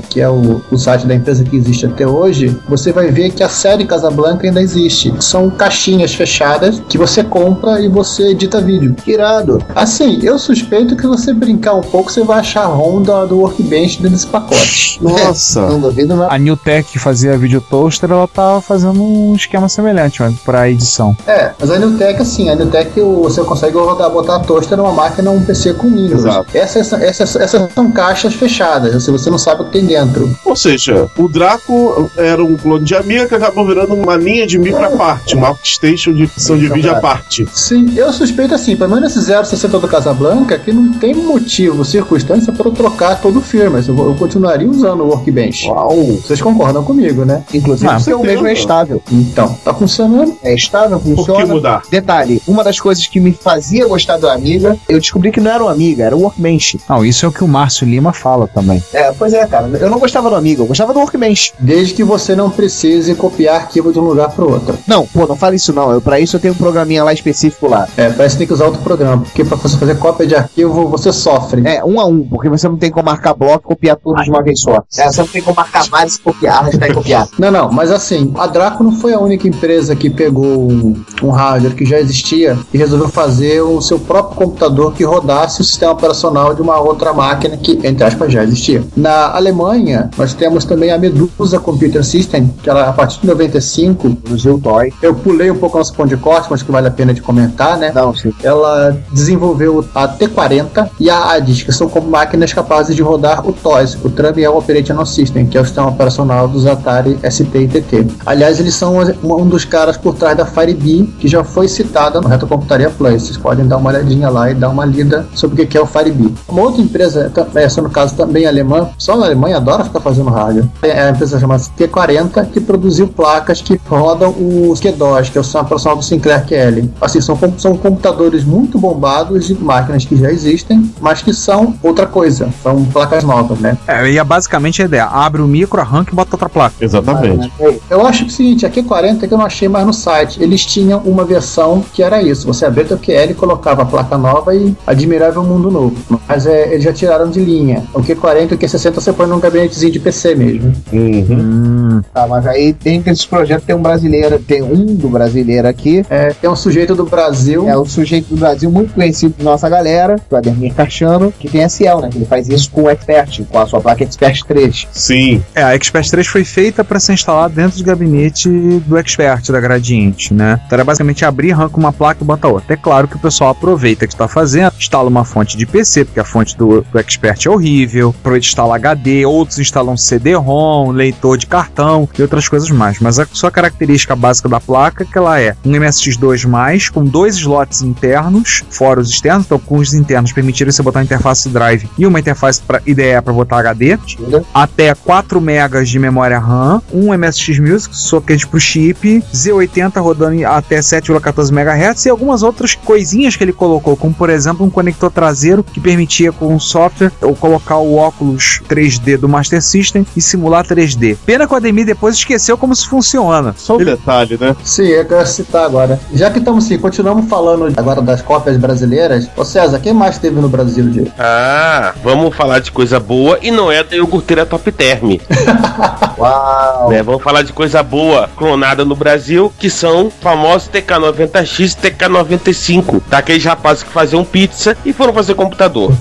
[SPEAKER 5] que é o, o site da empresa que existe até hoje, você vai ver que a série Casablanca ainda existe. que São caixinhas fechadas que você compra e você edita vídeo.
[SPEAKER 7] Irado.
[SPEAKER 5] Assim, eu suspeito que se você brincar um pouco, você vai achar a Honda do Workbench dentro desse pacote.
[SPEAKER 6] Nossa.
[SPEAKER 7] Não duvido, não.
[SPEAKER 4] A New Tech que fazia vídeo toaster, ela tava fazendo um esquema semelhante mano, pra edição.
[SPEAKER 5] É, mas a Newtek, assim, a Newtek o- você consegue botar, botar a toaster numa máquina ou um PC com Windows.
[SPEAKER 6] Exato.
[SPEAKER 5] Essas, essas, essas são caixas fechadas, assim, você não sabe o que tem dentro.
[SPEAKER 6] Ou seja, o Draco era um clone de Amiga que acabou virando uma linha de micro à parte, uma workstation de edição de vídeo à parte.
[SPEAKER 5] Sim, eu suspeito assim, pelo menos esse 060 do Casablanca, que não tem motivo, circunstância para eu trocar todo o firmware. Eu, eu continuaria usando o Workbench.
[SPEAKER 6] Uau!
[SPEAKER 5] Vocês concordam comigo, né?
[SPEAKER 7] Inclusive,
[SPEAKER 4] Ah,
[SPEAKER 7] o seu mesmo é estável.
[SPEAKER 5] Então, tá funcionando?
[SPEAKER 7] É estável.
[SPEAKER 6] Por
[SPEAKER 7] funciona.
[SPEAKER 6] que mudar?
[SPEAKER 7] Detalhe, uma das coisas que me fazia gostar do Amiga, eu descobri que não era um Amiga, era um Workbench.
[SPEAKER 4] Não, isso é o que o Márcio Lima fala também.
[SPEAKER 7] É, pois é, cara, eu não gostava do Amiga, eu gostava do Workbench.
[SPEAKER 5] Desde que você não precise copiar arquivo de um lugar para outro.
[SPEAKER 7] Não, pô, não fala isso não, eu, pra isso eu tenho um programinha lá específico lá.
[SPEAKER 5] É, parece que tem que usar outro programa, porque para você fazer cópia de arquivo, você sofre.
[SPEAKER 7] É, um a um, porque você não tem como marcar bloco e copiar tudo de uma vez só. É, você não tem como marcar vários e copiar, arrastar e copiar.
[SPEAKER 5] Não, não, mas assim, a Draco não foi a única empresa que pegou um, um hardware que já existia e resolveu fazer o seu próprio computador que rodasse o sistema operacional de uma outra máquina que, entre aspas, já existia. Na Alemanha, nós temos também a Medusa Computer System, que ela, a partir de 95,
[SPEAKER 7] Produziu o Toy.
[SPEAKER 5] eu pulei um pouco nosso ponto de corte, mas que vale a pena de comentar, né?
[SPEAKER 7] Não, sim.
[SPEAKER 5] ela desenvolveu a T40 e a ADIS, que são como máquinas capazes de rodar o TOS, o Terminal Operating System, que é o sistema operacional dos Atari ST e TT. Aliás, eles são um dos caras por trás da Firebee, que já foi citada no Reto Computaria Plus. Vocês podem dar uma olhadinha lá e dar uma lida sobre o que é o Firebee. Uma outra empresa, essa no caso também alemã, só na Alemanha adora ficar fazendo rádio. É a empresa chamada T40, que produziu placas que rodam o QDOS, que é o operacional do Sinclair QL. Assim, são, são computadores muito bombados de máquinas que já existem, mas que são outra coisa. São placas novas, né?
[SPEAKER 4] É, e é basicamente a ideia: abre o micro, arranca e bota outra placa.
[SPEAKER 6] Exatamente.
[SPEAKER 5] Eu acho que é o seguinte, a Q40 que eu não achei mais no site. Eles tinham uma versão que era isso. Você abria teu QL, colocava a placa nova e admirável mundo novo. Mas é, eles já tiraram de linha. O Q40 e o Q60 você põe num gabinetezinho de PC mesmo.
[SPEAKER 6] Uhum.
[SPEAKER 4] Hum,
[SPEAKER 7] Tá, mas aí dentro desses projetos tem um brasileiro, tem um do brasileiro aqui,
[SPEAKER 5] É, tem um sujeito do Brasil.
[SPEAKER 7] é o sujeito do Brasil muito conhecido de nossa galera, o Ademir Cachano, que tem a Ciel, né? Que ele faz isso com o Expert, com a sua placa Expert 3.
[SPEAKER 6] Sim.
[SPEAKER 4] É, a Expert 3 foi feita para ser instalada dentro do gabinete do Expert, da Gradiente, né? Então era basicamente abrir, arranca uma placa e bota outra. É claro que o pessoal aproveita que está fazendo, instala uma fonte de PC, porque a fonte do, do Expert é horrível, aproveita e instala HD, outros instalam CD-ROM, leitor de cartão e outras coisas mais. Mas a sua característica básica da placa é que ela é um MSX2+, com dois slots internos, fora os externos, então com os internos permitirem você botar uma interface drive e uma interface pra, IDE para botar HD
[SPEAKER 7] Tira.
[SPEAKER 4] até 4 MB de memória RAM, um MSX Music, socket pro chip, Z80 rodando em até 7,14 MHz e algumas outras coisinhas que ele colocou, como por exemplo um conector traseiro que permitia com o software eu colocar o óculos 3D do Master System e simular 3D. Pena que o Ademir depois esqueceu como isso funciona.
[SPEAKER 6] Só um detalhe, né?
[SPEAKER 5] Sim, eu quero citar agora. Já que estamos assim, continuamos falando agora das cópias brasileiras. Ô César, quem mais teve no Brasil de
[SPEAKER 3] Ah, vamos falar de coisa boa e não é da iogurteira Top Term.
[SPEAKER 7] Uau!
[SPEAKER 3] né? Vamos falar de coisa boa clonada no Brasil, que são famosos TK90X e TK95. Daqueles rapazes que faziam pizza e foram fazer computador.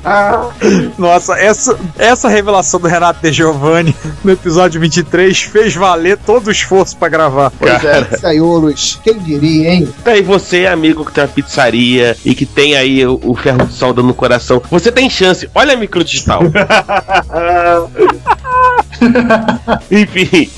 [SPEAKER 4] Nossa, essa, essa revelação do Renato De Giovanni no episódio 23 fez valer todo o esforço para gravar.
[SPEAKER 7] Pois é, pizzaiolos, quem diria, hein?
[SPEAKER 3] Daí você, amigo que tem uma pizzaria e que tem aí o, o ferro de solda no coração, você tem chance. Olha a microdigital. Enfim,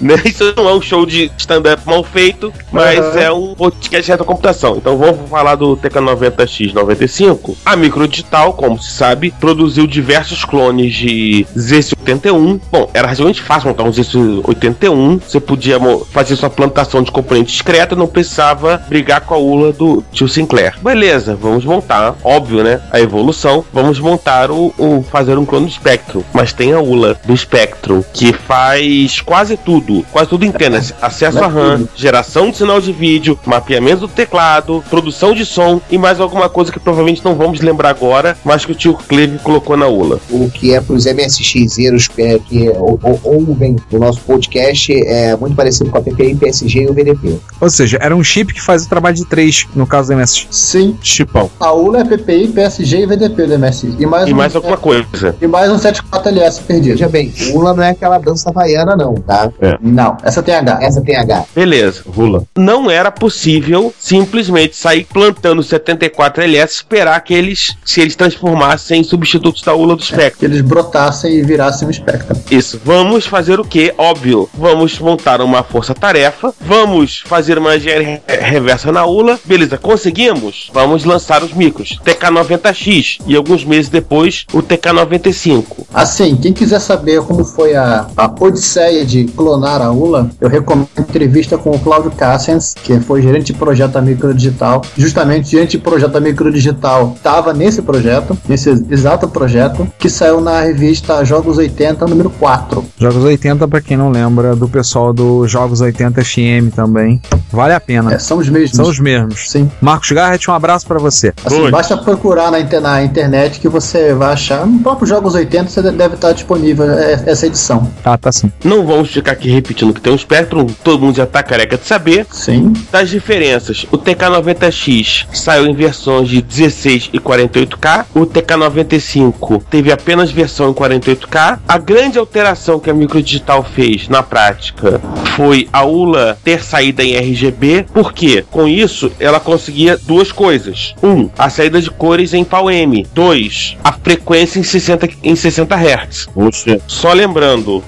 [SPEAKER 3] né? Isso não é um show de stand-up mal feito, mas
[SPEAKER 5] Uhum.
[SPEAKER 3] é um podcast da computação. Então vamos falar do TK90X95. A microdigital, como se sabe, produziu diversos clones de Z81. Bom, era relativamente fácil montar um Z81. Você podia fazer sua plantação de componente discreta, não precisava brigar com a ULA do tio Sinclair. Beleza, vamos montar, óbvio, né? A evolução. Vamos montar o, o- fazer um clone do Spectrum. Mas tem a ULA do Spectrum que faz quase tudo, quase tudo entenda acesso a RAM, geração de sinal de vídeo, mapeamento do teclado, produção de som e mais alguma coisa que provavelmente não vamos lembrar agora, mas que o tio Cleve colocou na ULA.
[SPEAKER 7] O que é pros MSXeiros é, que ou- ou- ouvem o nosso podcast é muito parecido com a PPI, PSG e o VDP.
[SPEAKER 4] Ou seja, era um chip que fazia o trabalho de 3 no caso do MSX.
[SPEAKER 5] Sim,
[SPEAKER 6] Chipão.
[SPEAKER 5] a ULA é PPI, PSG e VDP do MSI. E mais,
[SPEAKER 3] E
[SPEAKER 5] um,
[SPEAKER 3] mais alguma coisa.
[SPEAKER 5] E mais um 74LS perdido.
[SPEAKER 7] Veja bem, Ula não é aquela dança havaiana, não, tá?
[SPEAKER 5] Não, essa tem H.
[SPEAKER 7] Essa tem H.
[SPEAKER 3] Beleza.
[SPEAKER 6] Rula.
[SPEAKER 3] Não era possível simplesmente sair plantando 74LS e esperar que eles se eles transformassem em substitutos da ULA do Spectrum.
[SPEAKER 5] Que eles brotassem e virassem um Spectrum.
[SPEAKER 3] Isso. Vamos fazer o que? Óbvio. Vamos montar uma força-tarefa. Vamos fazer uma engenharia re- reversa na ULA. Beleza, conseguimos? Vamos lançar os micros. TK90X. E alguns meses depois, o TK95.
[SPEAKER 5] Assim, quem quiser saber como foi a, a odisseia de clonar a ULA, eu recomendo a entrevista com o Cláudio Cassens, que foi gerente de projeto da Microdigital. Justamente, gerente de projeto da Microdigital estava nesse projeto, nesse exato projeto, que saiu na revista Jogos 80, número 4.
[SPEAKER 4] Jogos 80, pra quem não lembra, do pessoal do Jogos 80 FM também. Vale a pena.
[SPEAKER 5] É, são os mesmos.
[SPEAKER 4] São os mesmos.
[SPEAKER 5] Sim.
[SPEAKER 4] Marcos Garrett, um abraço pra você.
[SPEAKER 5] Assim, basta procurar na, na internet que você vai achar. No próprio Jogos 80 você deve estar disponível é, essa edição.
[SPEAKER 4] Ah, tá sim.
[SPEAKER 3] Não vamos ficar aqui repetindo que tem um Spectrum, todo mundo já tá careca de saber.
[SPEAKER 5] Sim.
[SPEAKER 3] Das diferenças, o TK90X saiu em versões de 16 e 48K, o TK95 teve apenas versão em 48K. A grande alteração que a Microdigital fez na prática foi a ULA ter saída em RGB, porque com isso ela conseguia duas coisas: um, a saída de cores em PAL-M, dois, a frequência em 60 em 60 Hz.
[SPEAKER 6] Poxa,
[SPEAKER 3] Só lembrando,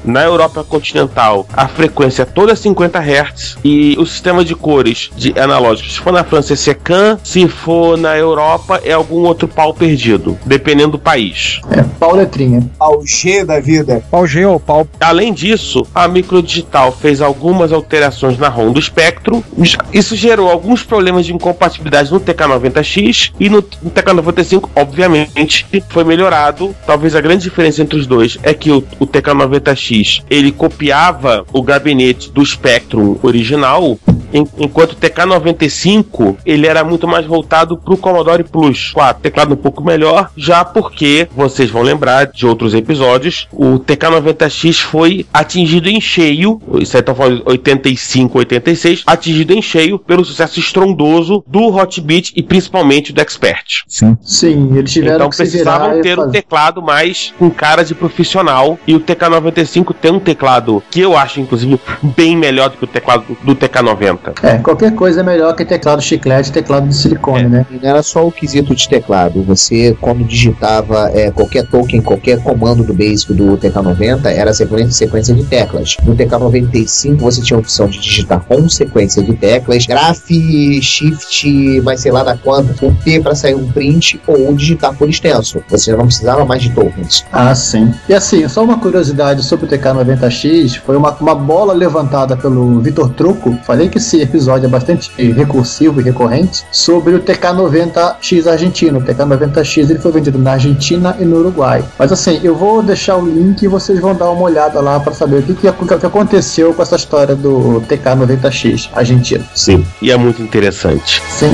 [SPEAKER 3] na Europa continental a frequência é toda 50 Hz e o sistema de cores de analógicos, se for na França é Secan, se for na Europa é algum outro pau perdido, dependendo do país.
[SPEAKER 5] É, pau letrinha.
[SPEAKER 7] Ao G da vida.
[SPEAKER 4] Pau G ou pau
[SPEAKER 3] Além disso, a Microdigital fez algumas alterações na ROM do Spectrum. Isso gerou alguns problemas de incompatibilidade no TK90X e no, no TK95, obviamente, foi melhorado. Talvez a grande diferença entre os dois é que o, o TK90X ele copiava o gabinete do Spectrum original, Enquanto o TK95 ele era muito mais voltado para o Commodore Plus 4, teclado um pouco melhor, já porque vocês vão lembrar de outros episódios, o TK90X foi atingido em cheio, isso aí tá falando 85, 86, atingido em cheio pelo sucesso estrondoso do Hot Beat e principalmente do Expert.
[SPEAKER 4] Sim.
[SPEAKER 5] Sim, eles tiveram
[SPEAKER 3] então,
[SPEAKER 5] que
[SPEAKER 3] precisavam ter um
[SPEAKER 5] fazer.
[SPEAKER 3] teclado mais com cara de profissional e o TK95 tem um teclado que eu acho inclusive bem melhor do que o teclado do TK90.
[SPEAKER 5] É, qualquer coisa é melhor que teclado chiclete e teclado de silicone, é. né?
[SPEAKER 7] E não era só o quesito de teclado. Você, quando digitava é, qualquer token, qualquer comando do Basic do TK90, era sequência, sequência de teclas. No TK95 você tinha a opção de digitar com sequência de teclas, graf, shift, mas sei lá da quanto, um P para sair um print ou digitar por extenso. Você já não precisava mais de tokens.
[SPEAKER 5] Ah, sim. E assim, só uma curiosidade sobre o TK90X, foi uma, uma bola levantada pelo Vitor Truco. Falei que esse episódio é bastante recursivo e recorrente, sobre o TK90X argentino. O TK90X ele foi vendido na Argentina e no Uruguai. Mas assim, eu vou deixar o link e vocês vão dar uma olhada lá para saber o que, que, o que aconteceu com essa história do TK90X argentino.
[SPEAKER 3] Sim, e é muito interessante.
[SPEAKER 5] Sim.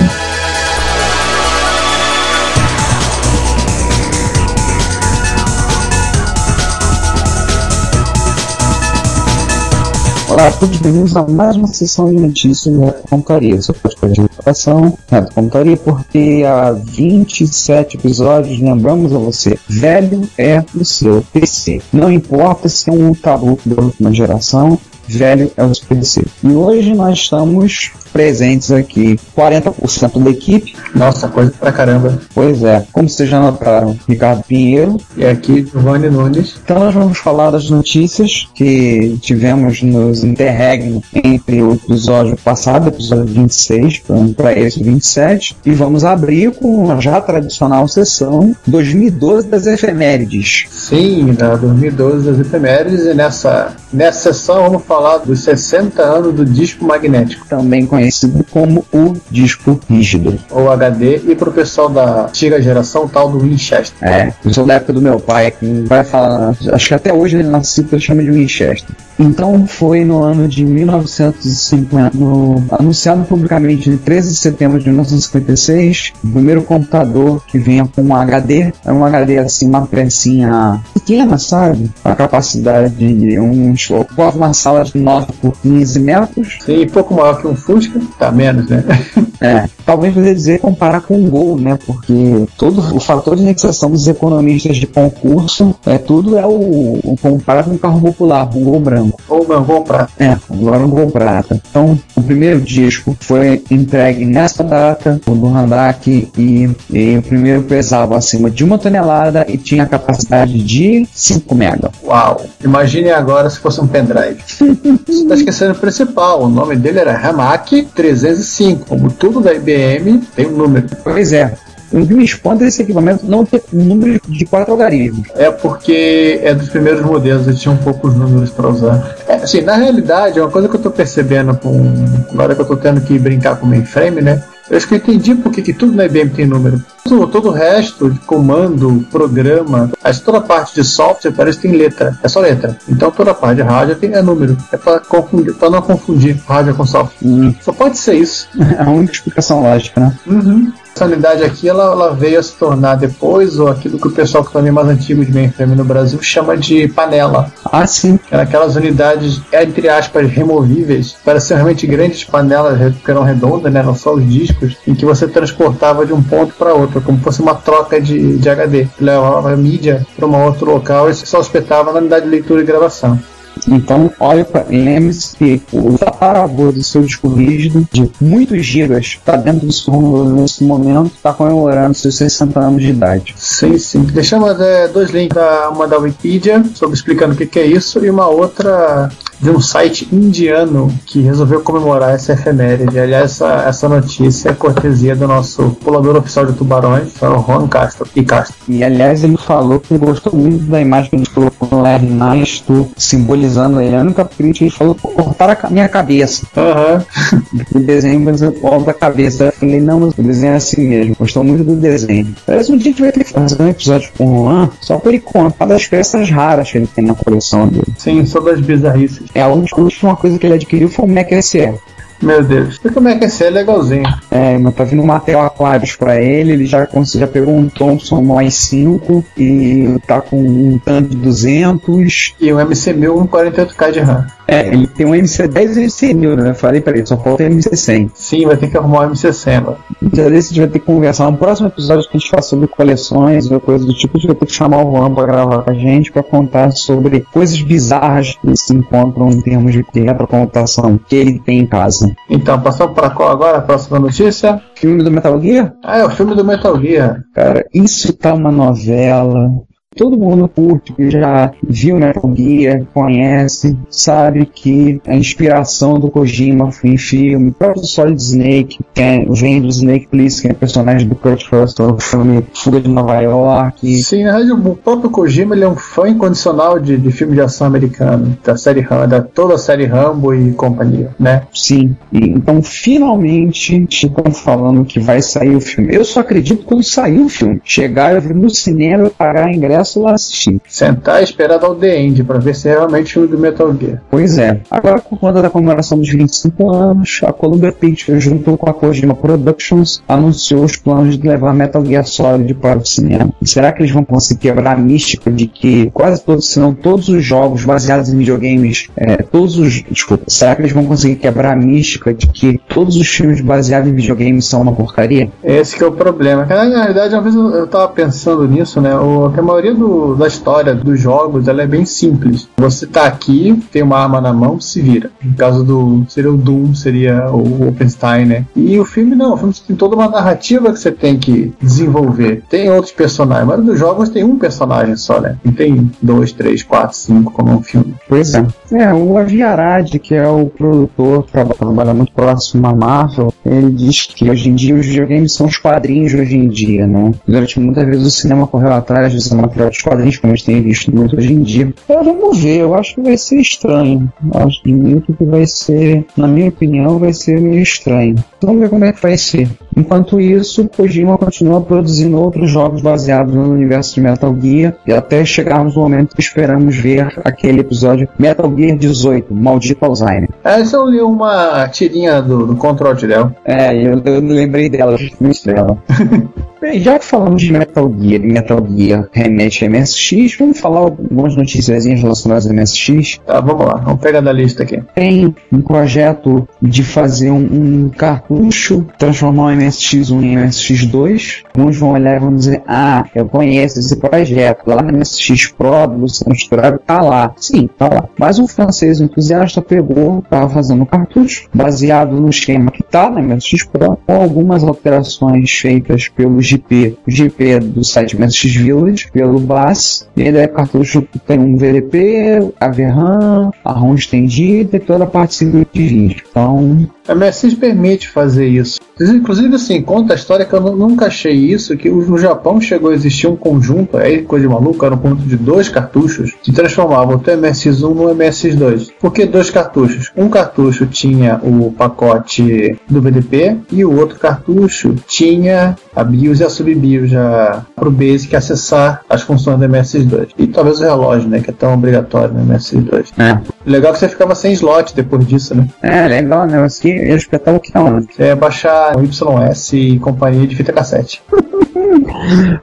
[SPEAKER 8] Olá, todos bem-vindos a mais uma sessão de notícias da Computaria. Seu podcast de educação da Computaria, porque há 27 episódios lembramos a você: velho é o seu PC. Não importa se é um tabu da última geração, velho é o seu PC. E hoje nós estamos presentes aqui, 40% da equipe.
[SPEAKER 5] Nossa, coisa pra caramba.
[SPEAKER 8] Pois é, como vocês já notaram, Ricardo Pinheiro,
[SPEAKER 5] E aqui, Giovanni Nunes.
[SPEAKER 8] então nós vamos falar das notícias que tivemos nos interregno entre o episódio passado, episódio 26, para esse 27, e vamos abrir com a já tradicional sessão 2012 das efemérides.
[SPEAKER 5] Sim, da 2012 das efemérides, e nessa, nessa sessão vamos falar dos 60 anos do disco magnético,
[SPEAKER 8] Também conhecido como o disco rígido.
[SPEAKER 5] ou HD, e pro pessoal da antiga geração, o tal do Winchester.
[SPEAKER 8] É, eu sou da época do meu pai, que vai falar, acho que até hoje ele nasceu, ele chama de Winchester. Então foi no ano de 1950, no- anunciado publicamente em 13 de setembro de 1956, o primeiro computador que vinha com um HD, era um HD assim, uma pecinha pequena, sabe? A capacidade de uns, uma sala de 9 por 15 metros,
[SPEAKER 5] Sim, pouco maior que um Fusca, tá menos, né?
[SPEAKER 8] é, talvez poderia dizer comparar com o Gol, né? Porque todo o fator de indexação dos economistas de concurso é tudo é o, o comparar com o carro popular, um Gol branco.
[SPEAKER 5] Ou não, vou comprar.
[SPEAKER 8] É, agora um Gol prata. Então, o primeiro disco foi entregue nessa data, o do Handak, e, e o primeiro pesava acima de uma tonelada e tinha capacidade de 5 mega.
[SPEAKER 5] Uau! Imagine agora se fosse um pendrive. Você tá esquecendo o principal, o nome dele era Hamac 305. Como tudo da IBM, tem um número.
[SPEAKER 8] Pois é. O que me espanta é esse equipamento não ter um número de quatro algarismos.
[SPEAKER 5] É porque é dos primeiros modelos, eles tinham poucos números para usar. É, assim, na realidade, é uma coisa que eu tô percebendo com. Agora que eu tô tendo que brincar com o mainframe, né? Eu acho que eu entendi por que tudo na IBM tem número. Todo, todo o resto de comando, programa, toda a parte de software parece que tem letra. É só letra. Então toda a parte de hardware tem é número. É para confundir, para não confundir hardware com software.
[SPEAKER 8] Hum,
[SPEAKER 5] Só pode ser isso.
[SPEAKER 8] é a única explicação lógica, né?
[SPEAKER 5] Uhum. Essa unidade aqui ela, ela veio a se tornar depois ou aquilo que o pessoal que também é mais antigo de mainframe no Brasil chama de panela.
[SPEAKER 8] Ah, sim.
[SPEAKER 5] Eram aquelas unidades, entre aspas, removíveis, pareciam realmente grandes panelas que eram redondas, né? Não só os discos, em que você transportava de um ponto para outro, como fosse uma troca de, de HD. Levava a mídia para um outro local e só espetava na unidade de leitura e gravação.
[SPEAKER 8] Então, olha lembre-se que o tataravô do seu disco rígido, de muitos gigas, está dentro do seu nesse momento, está comemorando seus 60 anos de idade.
[SPEAKER 5] Sim, sim. Deixamos é, dois links, uma da Wikipedia, sobre explicando o que, que é isso, e uma outra de um site indiano que resolveu comemorar essa efeméride. Aliás, essa, essa notícia é cortesia do nosso pulador oficial de tubarões, que é o Ron Castro. E Castro.
[SPEAKER 8] E aliás, ele falou que gostou muito da imagem que a gente colocou no Larry Nasto, simbolizando ele. A única crítica ele falou: "Pô, cortaram a minha cabeça.
[SPEAKER 5] Aham.
[SPEAKER 8] O desenho, mas eu da cabeça. Eu falei: não, mas o desenho é assim mesmo. Gostou muito do desenho. Parece um dia a gente vai ter que fazer um episódio com o Juan, só pra ele contar das peças raras que ele tem na coleção dele.
[SPEAKER 5] Sim, sobre as bizarrices.
[SPEAKER 8] É a última coisa que ele adquiriu foi o Mac SE.
[SPEAKER 5] Meu Deus. E como é que esse é legalzinho?
[SPEAKER 8] É, mas tá vindo um material Aquarius pra ele, ele já, já pegou um Thompson mais 5 e tá com um tanto de 200.
[SPEAKER 5] E um MC1000 com 48k de RAM.
[SPEAKER 8] É, ele tem um MC10 e um MC1000, né? Eu falei pra ele, só falta MC100.
[SPEAKER 5] Sim, vai ter que arrumar um MC100 agora.
[SPEAKER 8] Já desse a gente vai ter que conversar. No próximo episódio que a gente fala sobre coleções ou coisas do tipo, a gente vai ter que chamar o Juan pra gravar com a gente pra contar sobre coisas bizarras que se encontram em termos de retrocomputação que ele tem em casa.
[SPEAKER 5] Então, passamos para qual agora? A próxima notícia?
[SPEAKER 8] Filme do Metal Gear?
[SPEAKER 5] Ah, é o filme do Metal Gear.
[SPEAKER 8] Cara, isso tá uma novela. Todo mundo curte, que já viu Metal Gear, conhece, sabe que a inspiração do Kojima foi em filme. O próprio Solid Snake, que é, vem do Snake Plissken, que é personagem do Kurt Russell, no filme Fuga de Nova York.
[SPEAKER 5] Sim, na verdade, o próprio Kojima ele é um fã incondicional de, de filme de ação americano, da série Rambo, da toda a série Rambo e companhia, né?
[SPEAKER 8] Sim, e, então finalmente estão falando que vai sair o filme. Eu só acredito quando sair o filme. Chegar, eu vir no cinema, pagar ingresso lá assistir.
[SPEAKER 5] Sentar e esperar dar o The End pra ver se é realmente filme do Metal Gear.
[SPEAKER 8] Pois é. Agora, por conta da comemoração dos 25 anos, a Columbia Pictures, junto com a Kojima Productions, anunciou os planos de levar Metal Gear Solid para o cinema. Será que eles vão conseguir quebrar a mística de que quase todos, se não todos os jogos baseados em videogames, é, todos os. Desculpa, será que eles vão conseguir quebrar a mística de que todos os filmes baseados em videogames são uma porcaria?
[SPEAKER 5] Esse que é o problema. Na na realidade, uma vez eu, eu tava pensando nisso, né? O, que a maioria do- da história dos jogos ela é bem simples. Você tá aqui, tem uma arma na mão, se vira. No caso do. Seria o Doom, seria o Wolfenstein, né? E o filme não, o filme tem toda uma narrativa que você tem que desenvolver. Tem outros personagens, mas dos jogos tem um personagem só, né? Não tem dois, três, quatro, cinco, como é um filme.
[SPEAKER 8] Pois é. É, o Avi Arad, que é o produtor, trabalha muito próximo à Marvel, ele diz que hoje em dia os videogames são os quadrinhos de hoje em dia, né? Durante muitas vezes o cinema correu atrás desse material dos quadrinhos, como a gente tem visto muito hoje em dia. Então vamos ver, eu acho que vai ser estranho. Eu acho que vai ser, na minha opinião, vai ser meio estranho. Vamos ver como é que vai ser. Enquanto isso, Kojima continua produzindo outros jogos baseados no universo de Metal Gear e até chegarmos no momento que esperamos ver aquele episódio Metal Gear 18, Maldito Alzheimer.
[SPEAKER 5] Essa eu li uma tirinha do, do Control Del.
[SPEAKER 8] É, eu, eu lembrei dela, justamente dela. Bem, já que falamos de Metal Gear e Metal Gear remete a MSX, vamos falar algumas notícias relacionadas a MSX.
[SPEAKER 5] Tá, vamos lá, vamos pegar da lista aqui.
[SPEAKER 8] Tem um projeto de fazer um, um cartucho, transformar o MSX1 em MSX2. Alguns vão olhar e vão dizer: Ah, eu conheço esse projeto. Lá no MSX Pro, do Luciano Sturaro, tá lá. Sim, tá lá. Mas um francês entusiasta pegou, tava fazendo um cartucho, baseado no esquema que tá no MSX Pro, com algumas alterações feitas pelo GP, o GP é do site MSX Village, pelo BAS, e ele é cartucho que tem um VDP, a VRAM, a ROM estendida e toda a parte de vídeo. Então,
[SPEAKER 5] A MSX permite fazer isso. Inclusive, assim, conta a história que eu nu- nunca achei isso, que no Japão chegou a existir um conjunto, aí coisa de maluco, era um conjunto de dois cartuchos que transformavam o teu MSX1 no MSX2. Por que dois cartuchos? Um cartucho tinha o pacote do VDP e o outro cartucho tinha a BIOS e a sub-BIOS já pro Basic acessar as funções do MSX2. E talvez o relógio, né, que é tão obrigatório no MSX2.
[SPEAKER 8] é.
[SPEAKER 5] Legal que você ficava sem slot depois disso, né?
[SPEAKER 8] É, legal, né? Assim, eu espetar o que tá onde.
[SPEAKER 5] Ia baixar o YS e companhia de fita cassete.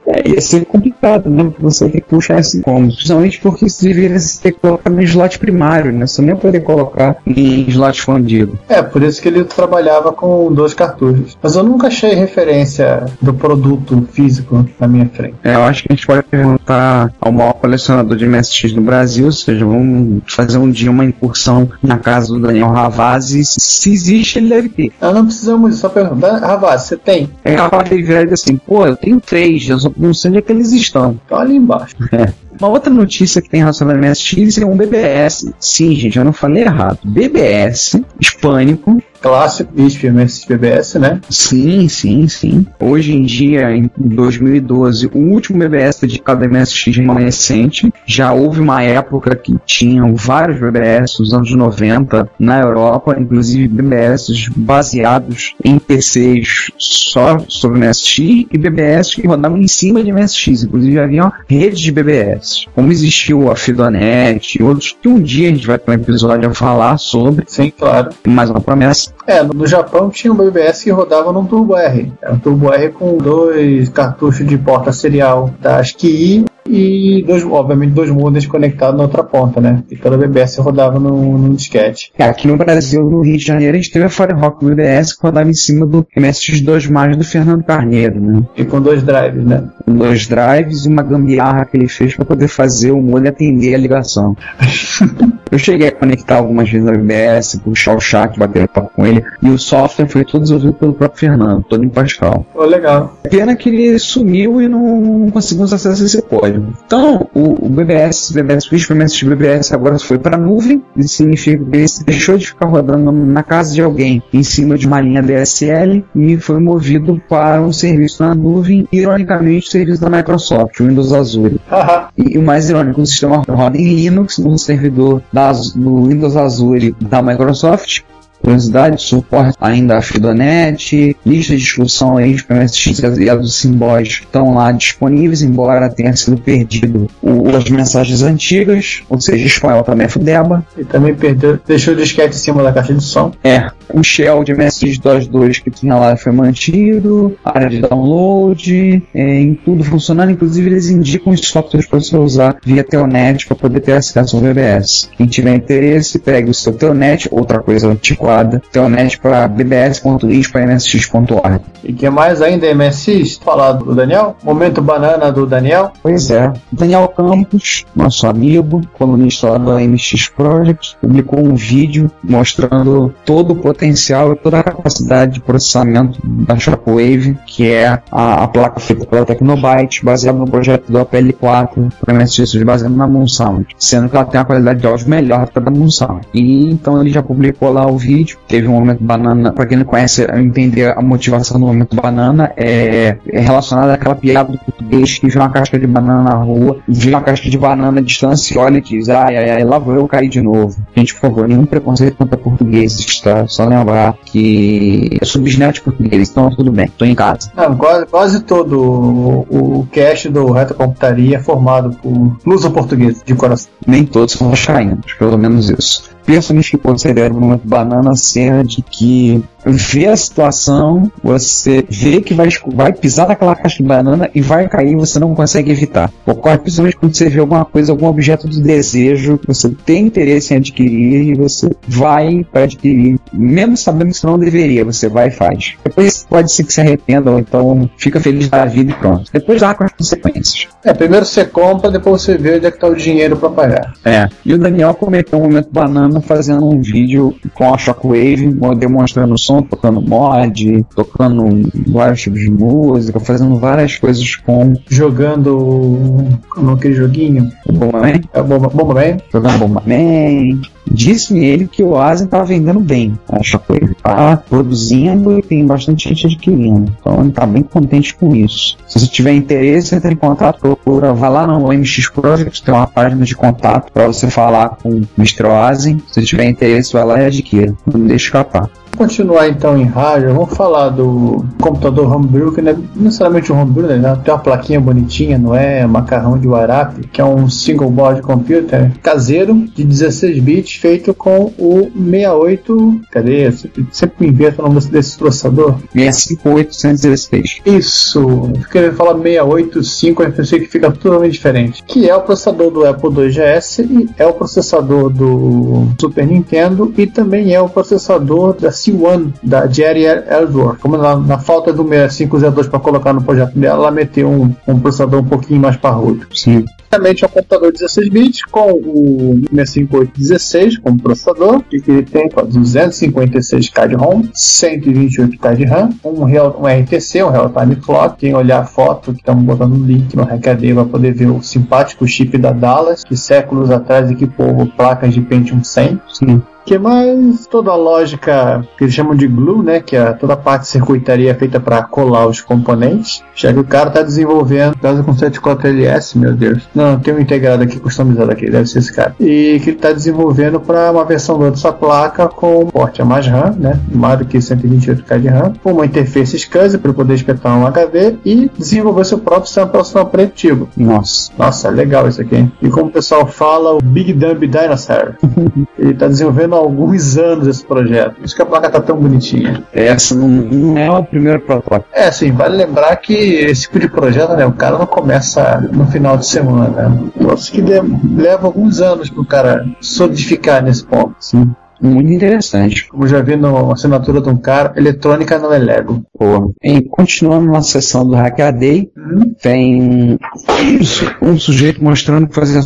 [SPEAKER 8] É, ia ser complicado, né? Você tem que puxar esse como. Principalmente porque você deveria ter que colocar no slot primário, né? Você nem poderia colocar em slot expandido.
[SPEAKER 5] É, por isso que ele trabalhava com dois cartuchos. Mas eu nunca achei referência do produto físico na minha frente.
[SPEAKER 8] É, eu acho que a gente pode perguntar ao maior colecionador de MSX no Brasil, ou seja, vamos fazer um dia uma incursão na casa do Daniel Ravazzi. Se existe, ele deve ter.
[SPEAKER 5] Nós não precisamos só perguntar, Ravaz, você tem?
[SPEAKER 8] É capaz de virar assim, pô, eu tenho três, eu só não sei onde é que eles estão.
[SPEAKER 5] Então ali embaixo.
[SPEAKER 8] Uma outra notícia que tem relacionada ao MSX é um BBS. Sim, gente, eu não falei errado. BBS, hispânico.
[SPEAKER 5] Clássico ISP MSX BBS, né?
[SPEAKER 8] Sim, sim, sim. Hoje em dia, em 2012, o último BBS dedicado ao MSX remanescente. Já houve uma época que tinham vários BBS, nos anos 90, na Europa, inclusive BBS baseados em PCs só sobre MSX e BBS que rodavam em cima de MSX. Inclusive havia redes de BBS. Como existiu a Fidonet e outros que um dia a gente vai ter um episódio a falar sobre.
[SPEAKER 5] Sim, claro.
[SPEAKER 8] Mais uma promessa.
[SPEAKER 5] É, no Japão tinha um BBS que rodava num Turbo R. Era um Turbo R com dois cartuchos de porta serial da ASCII e dois, obviamente, dois modems conectados na outra ponta, né? E cada BBS rodava num, num disquete.
[SPEAKER 8] Cara, aqui no Brasil, no Rio de Janeiro, a gente teve a Firerock BBS que rodava em cima do MSX2 mais do Fernando Carneiro, né?
[SPEAKER 5] E com dois drives, né?
[SPEAKER 8] Com dois drives e uma gambiarra que ele fez para poder fazer o molho atender a ligação. Eu cheguei a conectar algumas vezes a BBS, puxar o chat, bater papo com ele, e o software foi todo desenvolvido pelo próprio Fernando, todo em Pascal.
[SPEAKER 5] Pô, legal.
[SPEAKER 8] Pena que ele sumiu e não conseguimos acesso a esse código. Então, o, o BBS, BBS o MSX BBS agora foi para a nuvem, isso significa que ele deixou de ficar rodando na casa de alguém em cima de uma linha DSL e foi movido para um serviço na nuvem, ironicamente, o serviço da Microsoft, o Windows Azure. E o mais irônico, o sistema roda em Linux, no servidor da, Az- no Windows Azure da Microsoft. Curiosidade, suporte ainda a Fidonet, lista de discussão aí de PMSX e a dos simbóis estão lá disponíveis, embora tenha sido perdido o- as mensagens antigas, ou seja, espanhol também é Fudeba.
[SPEAKER 5] E também perdeu, deixou o disquete em cima da caixa de som.
[SPEAKER 8] É, o shell de MSX DOS 2 que tinha lá foi mantido, área de download, é, em tudo funcionando, inclusive eles indicam os softwares para você usar via Telnet para poder ter acesso ao VBS. Quem tiver interesse, pegue o seu Telnet, outra coisa antiquada, Telnet para bbs.is para msx.org.
[SPEAKER 5] E que mais ainda, MSX? Falar do Daniel? Momento banana do Daniel.
[SPEAKER 8] Pois é. Daniel Campos, nosso amigo, colunista lá do MX Project, publicou um vídeo mostrando todo o potencial e toda a capacidade de processamento da Shockwave, que é a, a placa feita pela Tecnobyte, baseada no projeto do APL4 para MSX baseado na Moonsound, sendo que ela tem uma qualidade de áudio melhor que a da Moonsound. E então ele já publicou lá o vídeo, teve um momento banana, para quem não conhece, entender a motivação do momento banana é, é relacionada àquela piada do português que vê uma casca de banana na rua, vê uma casca de banana à distância e olha e diz, ai, ai, ai, lá vou eu cair de novo. Gente, por favor, nenhum preconceito contra portugueses, tá? Só lembrar que bisneto de português, então tudo bem, tô em casa.
[SPEAKER 5] Não, quase, quase todo o, o cast do Retrocomputaria é formado por luso português de coração.
[SPEAKER 8] Nem todos são vascaínos, pelo menos isso. Penso-nos que considero o momento banana ser de que vê a situação, você vê que vai, vai pisar naquela caixa de banana e vai cair e você não consegue evitar. Ocorre principalmente quando você vê alguma coisa, algum objeto de desejo que você tem interesse em adquirir e você vai para adquirir, mesmo sabendo que você não deveria, você vai e faz. Depois pode ser que se arrependa ou então fica feliz da vida e pronto. Depois dá com as consequências.
[SPEAKER 5] É, primeiro você compra, depois você vê onde é que tá o dinheiro pra pagar.
[SPEAKER 8] É. E o Daniel cometeu um momento banana fazendo um vídeo com a Shockwave, demonstrando o som, tocando mod, tocando vários tipos de música, fazendo várias coisas com
[SPEAKER 5] Jogando. Como é aquele joguinho?
[SPEAKER 8] o Bomberman.
[SPEAKER 5] É Bomba, Bomba Man?
[SPEAKER 8] jogando Bomberman. Disse ele que o Asen tava vendendo bem. A Shockwave tá produzindo e tem bastante gente adquirindo. Então ele tá bem contente com isso. Se você tiver interesse, entre em contato, procura, vai lá no MX Project, tem uma página de contato para você falar com o Mr. Asen. Se tiver interesse, vai lá e adquira. Não deixe escapar.
[SPEAKER 5] Continuar então em rádio. Vamos falar do computador homebrew, que não é necessariamente um homebrew, né? Tem uma plaquinha bonitinha, não é? Macarrão de Warap, que é um single board computer caseiro de 16 bits feito com o 68. Cadê? Sempre, sempre me invento o nome desse, desse processador.
[SPEAKER 8] 65816.
[SPEAKER 5] Isso, eu queria falar 685, eu pensei que fica totalmente diferente. Que é o processador do Apple 2GS e é o processador do Super Nintendo e também é o processador da C1 da Jerry Ellsworth. Como na, na falta do 6502 para colocar no projeto dela, ela meteu um, um processador um pouquinho mais parrudo.
[SPEAKER 8] Sim.
[SPEAKER 5] Basicamente é um computador 16 bits com o 65816 como processador, e que ele tem ó, 256K de ROM, 128K de RAM, um, real, um RTC, um Real Time Clock. Quem olhar a foto que estamos botando no link no Hackaday vai poder ver o simpático chip da Dallas, que séculos atrás equipou placas de Pentium 100.
[SPEAKER 8] Sim.
[SPEAKER 5] Que mais toda a lógica que eles chamam de glue, né, que é toda a parte de circuitaria feita para colar os componentes, já que o cara está desenvolvendo casa com 74 LS, meu Deus. Não, tem um integrado aqui, customizado aqui, deve ser esse cara. E que ele está desenvolvendo para uma versão dessa placa com porte a mais RAM, né, mais do que 128K de RAM, com uma interface SCSI para poder espetar um HD e desenvolver seu próprio sample som preditivo.
[SPEAKER 8] Nossa.
[SPEAKER 5] Nossa, legal isso aqui, hein? E como o pessoal fala, o Big Dumb Dinosaur. Ele está desenvolvendo há alguns anos esse projeto. Por isso que a placa tá tão bonitinha.
[SPEAKER 8] Essa não, não é o primeiro protótipo.
[SPEAKER 5] É, assim, vale lembrar que esse tipo de projeto, né, o cara não começa no final de semana. Né? Nossa, que de- leva alguns anos pro cara solidificar nesse ponto.
[SPEAKER 8] Sim. Muito interessante.
[SPEAKER 5] Como já vi na assinatura de um cara, eletrônica não é Lego.
[SPEAKER 8] Pô. E continuando na sessão do Hackaday, tem um sujeito mostrando fazer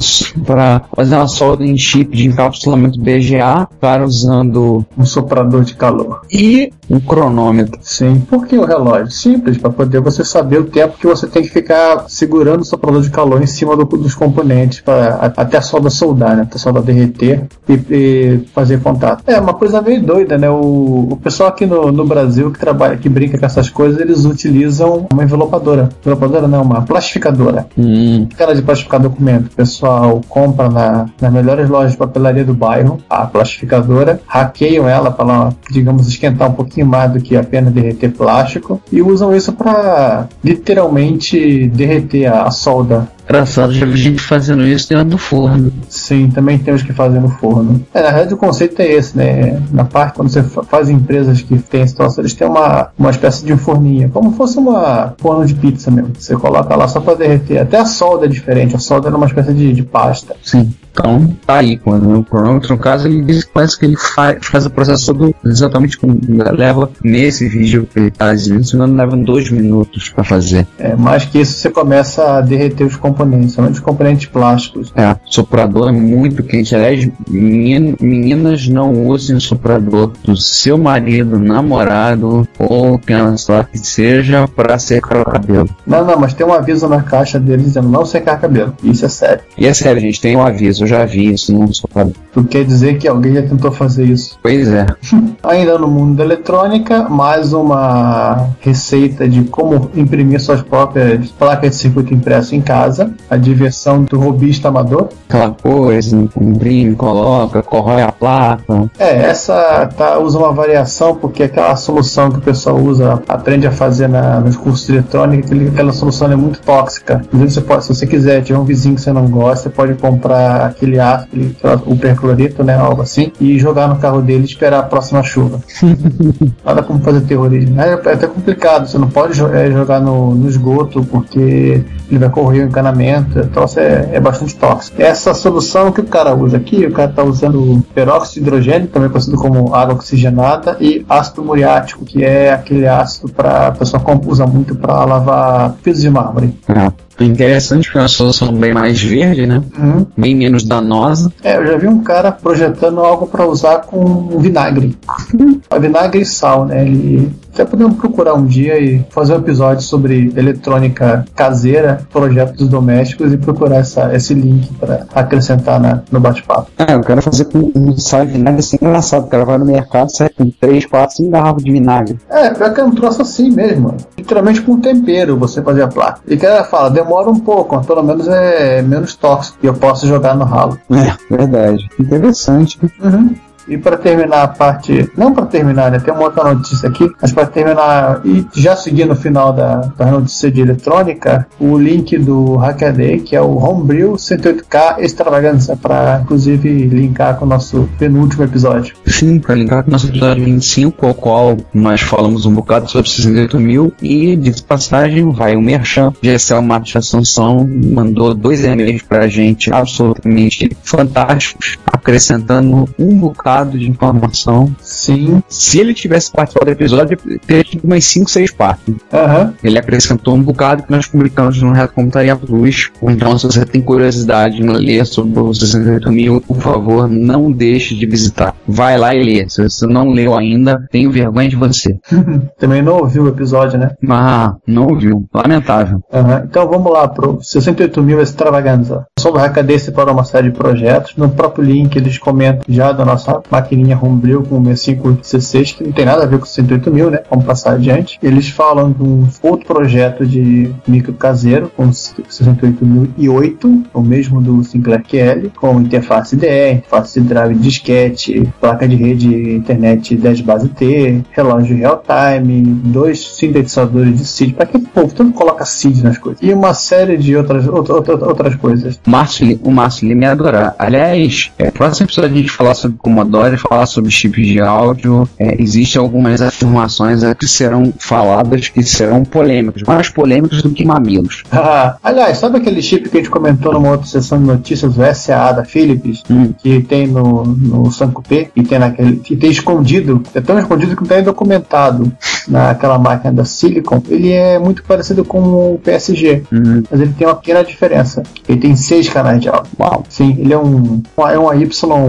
[SPEAKER 8] para fazer uma solda em chip de encapsulamento BGA, para usando
[SPEAKER 5] Um soprador de calor.
[SPEAKER 8] e um cronômetro.
[SPEAKER 5] Sim. Por que o relógio? Simples, para poder você saber o tempo que você tem que ficar segurando o soprador de calor em cima do- dos componentes para até a solda soldar, né? Até a solda derreter e, e fazer contato. É uma coisa meio doida, né? O, o pessoal aqui no, no Brasil que trabalha, que brinca com essas coisas, eles utilizam uma envelopadora. Envelopadora não, uma plastificadora.
[SPEAKER 8] Hum,
[SPEAKER 5] Aquela de plastificar documento. O pessoal compra na, nas melhores lojas de papelaria do bairro a plastificadora, hackeiam ela para digamos, esquentar um pouquinho mais do que apenas derreter plástico e usam isso para literalmente derreter a, a solda.
[SPEAKER 8] Engraçado, já vi gente fazendo isso dentro do forno.
[SPEAKER 5] Sim, também temos que fazer no forno. É, na verdade, o conceito é esse, né? Na parte, quando você fa- faz empresas que têm situação, eles têm uma, uma espécie de forninho, como fosse uma forno de pizza mesmo. Você coloca lá só para derreter. Até a solda é diferente, a solda é uma espécie de, de pasta.
[SPEAKER 8] Sim. Então, tá aí. Quando o cronômetro, no caso, ele diz que parece que ele faz, faz o processo todo exatamente como leva nesse vídeo que ele tá exibindo, engano, leva dois minutos para fazer.
[SPEAKER 5] É, mais que isso, você começa a derreter os componentes, somente os componentes plásticos.
[SPEAKER 8] É, soprador é muito quente. Aliás, menino- meninas não usem o soprador do seu marido, namorado ou quem sabe que seja para secar o cabelo.
[SPEAKER 5] Não, não, mas tem um aviso na caixa deles dizendo não secar cabelo. Isso é sério.
[SPEAKER 8] E é sério, gente, tem um aviso, eu já vi isso num soprador.
[SPEAKER 5] Tu quer dizer que alguém já tentou fazer isso.
[SPEAKER 8] Pois é.
[SPEAKER 5] Ainda no mundo da eletrônica, mais uma receita de como imprimir suas próprias placas de circuito impresso em casa. A diversão do robista amador.
[SPEAKER 8] Aquela coisa, imprime, coloca, corrói a placa.
[SPEAKER 5] É, essa tá, usa uma variação, porque aquela solução que o pessoal usa, aprende a fazer na- nos cursos de eletrônica, aquela solução é muito tóxica. Inclusive, você pode, se você quiser, tiver um vizinho que você não gosta, você pode comprar aquele ácido, o percloreto, né, algo assim, e jogar no carro dele e esperar a próxima chuva. Nada como fazer terrorismo. É, é até complicado, você não pode é, jogar no, no esgoto, porque ele vai correr o encanamento, o troço é, é bastante tóxico. Essa solução que o cara usa aqui, o cara está usando peróxido de hidrogênio, também conhecido como água oxigenada, e ácido muriático, que é aquele ácido para a pessoa usa muito para lavar pisos de mármore.
[SPEAKER 8] É. Interessante porque é uma solução bem mais verde, né?
[SPEAKER 5] Uhum.
[SPEAKER 8] Bem menos danosa.
[SPEAKER 5] É, eu já vi um cara projetando algo para usar com vinagre. vinagre e sal, né? Ele até podemos procurar um dia e fazer um episódio sobre eletrônica caseira, projetos domésticos e procurar essa, esse link para acrescentar na, no bate-papo.
[SPEAKER 8] É, eu quero fazer com um sal de vinagre assim engraçado. O cara vai no mercado, sai com 3, 4, 5 garrafas de vinagre.
[SPEAKER 5] É, pior que é um troço assim mesmo. Literalmente com tempero você fazer a placa. E que ela fala, demora um pouco, mas pelo menos é menos tóxico e eu posso jogar no ralo.
[SPEAKER 8] É, verdade. Interessante.
[SPEAKER 5] Uhum. E para terminar a parte, não para terminar, né? Tem uma outra notícia aqui, mas para terminar e já seguir no final da, da notícia de eletrônica, o link do Hackaday, que é o Homebrew 108K Extravaganza, para inclusive linkar com o nosso penúltimo episódio.
[SPEAKER 8] Sim, para linkar com o nosso episódio 25, ao qual nós falamos um bocado sobre 68 mil e de passagem vai o Merchan, GSL Marcos Assunção, mandou dois e-mails para a gente absolutamente fantásticos, acrescentando um bocado de informação.
[SPEAKER 5] Sim.
[SPEAKER 8] Se ele tivesse participado do episódio, teria tido umas 5, 6 partes.
[SPEAKER 5] Aham.
[SPEAKER 8] Ele acrescentou um bocado que nós publicamos no Reto Computaria Plus. Então, se você tem curiosidade em ler sobre o 68 mil, por favor, não deixe de visitar. Vai lá e lê. Se você não leu ainda, tenho vergonha de você.
[SPEAKER 5] Também não ouviu o episódio, né?
[SPEAKER 8] Ah, não ouviu. Lamentável.
[SPEAKER 5] Aham. Então vamos lá pro 68 mil extravaganza. Sou do Hackaday para uma série de projetos. No próprio link eles comentam já da nossa maquininha Homebrew com o 6516, que não tem nada a ver com 108 mil, né? Vamos passar adiante. Eles falam de um outro projeto de micro caseiro com 68008, o mesmo do Sinclair QL, com interface DE, interface de drive disquete, placa de rede internet 10 base T, relógio real time, dois sintetizadores de SID. Para que povo tanto coloca SID nas coisas? E uma série de outras, outra, outra, outras coisas.
[SPEAKER 8] Márcio, o Márcio ele me adora. Aliás, é, próximo episódio a gente falar sobre Commodore, falar sobre chips de áudio. É, Existem algumas afirmações que serão faladas que serão polêmicas, mais polêmicas do que mamilos.
[SPEAKER 5] Ah, aliás, sabe aquele chip que a gente comentou numa outra sessão de notícias, o SA da Philips,
[SPEAKER 8] Hum.
[SPEAKER 5] que tem no, no Sanco P, e tem naquele. que tem escondido, é tão escondido que não tem documentado naquela máquina da Silicon, ele é muito parecido com o PSG,
[SPEAKER 8] Hum.
[SPEAKER 5] mas ele tem uma pequena diferença. Ele tem seis canais de áudio.
[SPEAKER 8] Uau.
[SPEAKER 5] Sim, ele é um, é um AY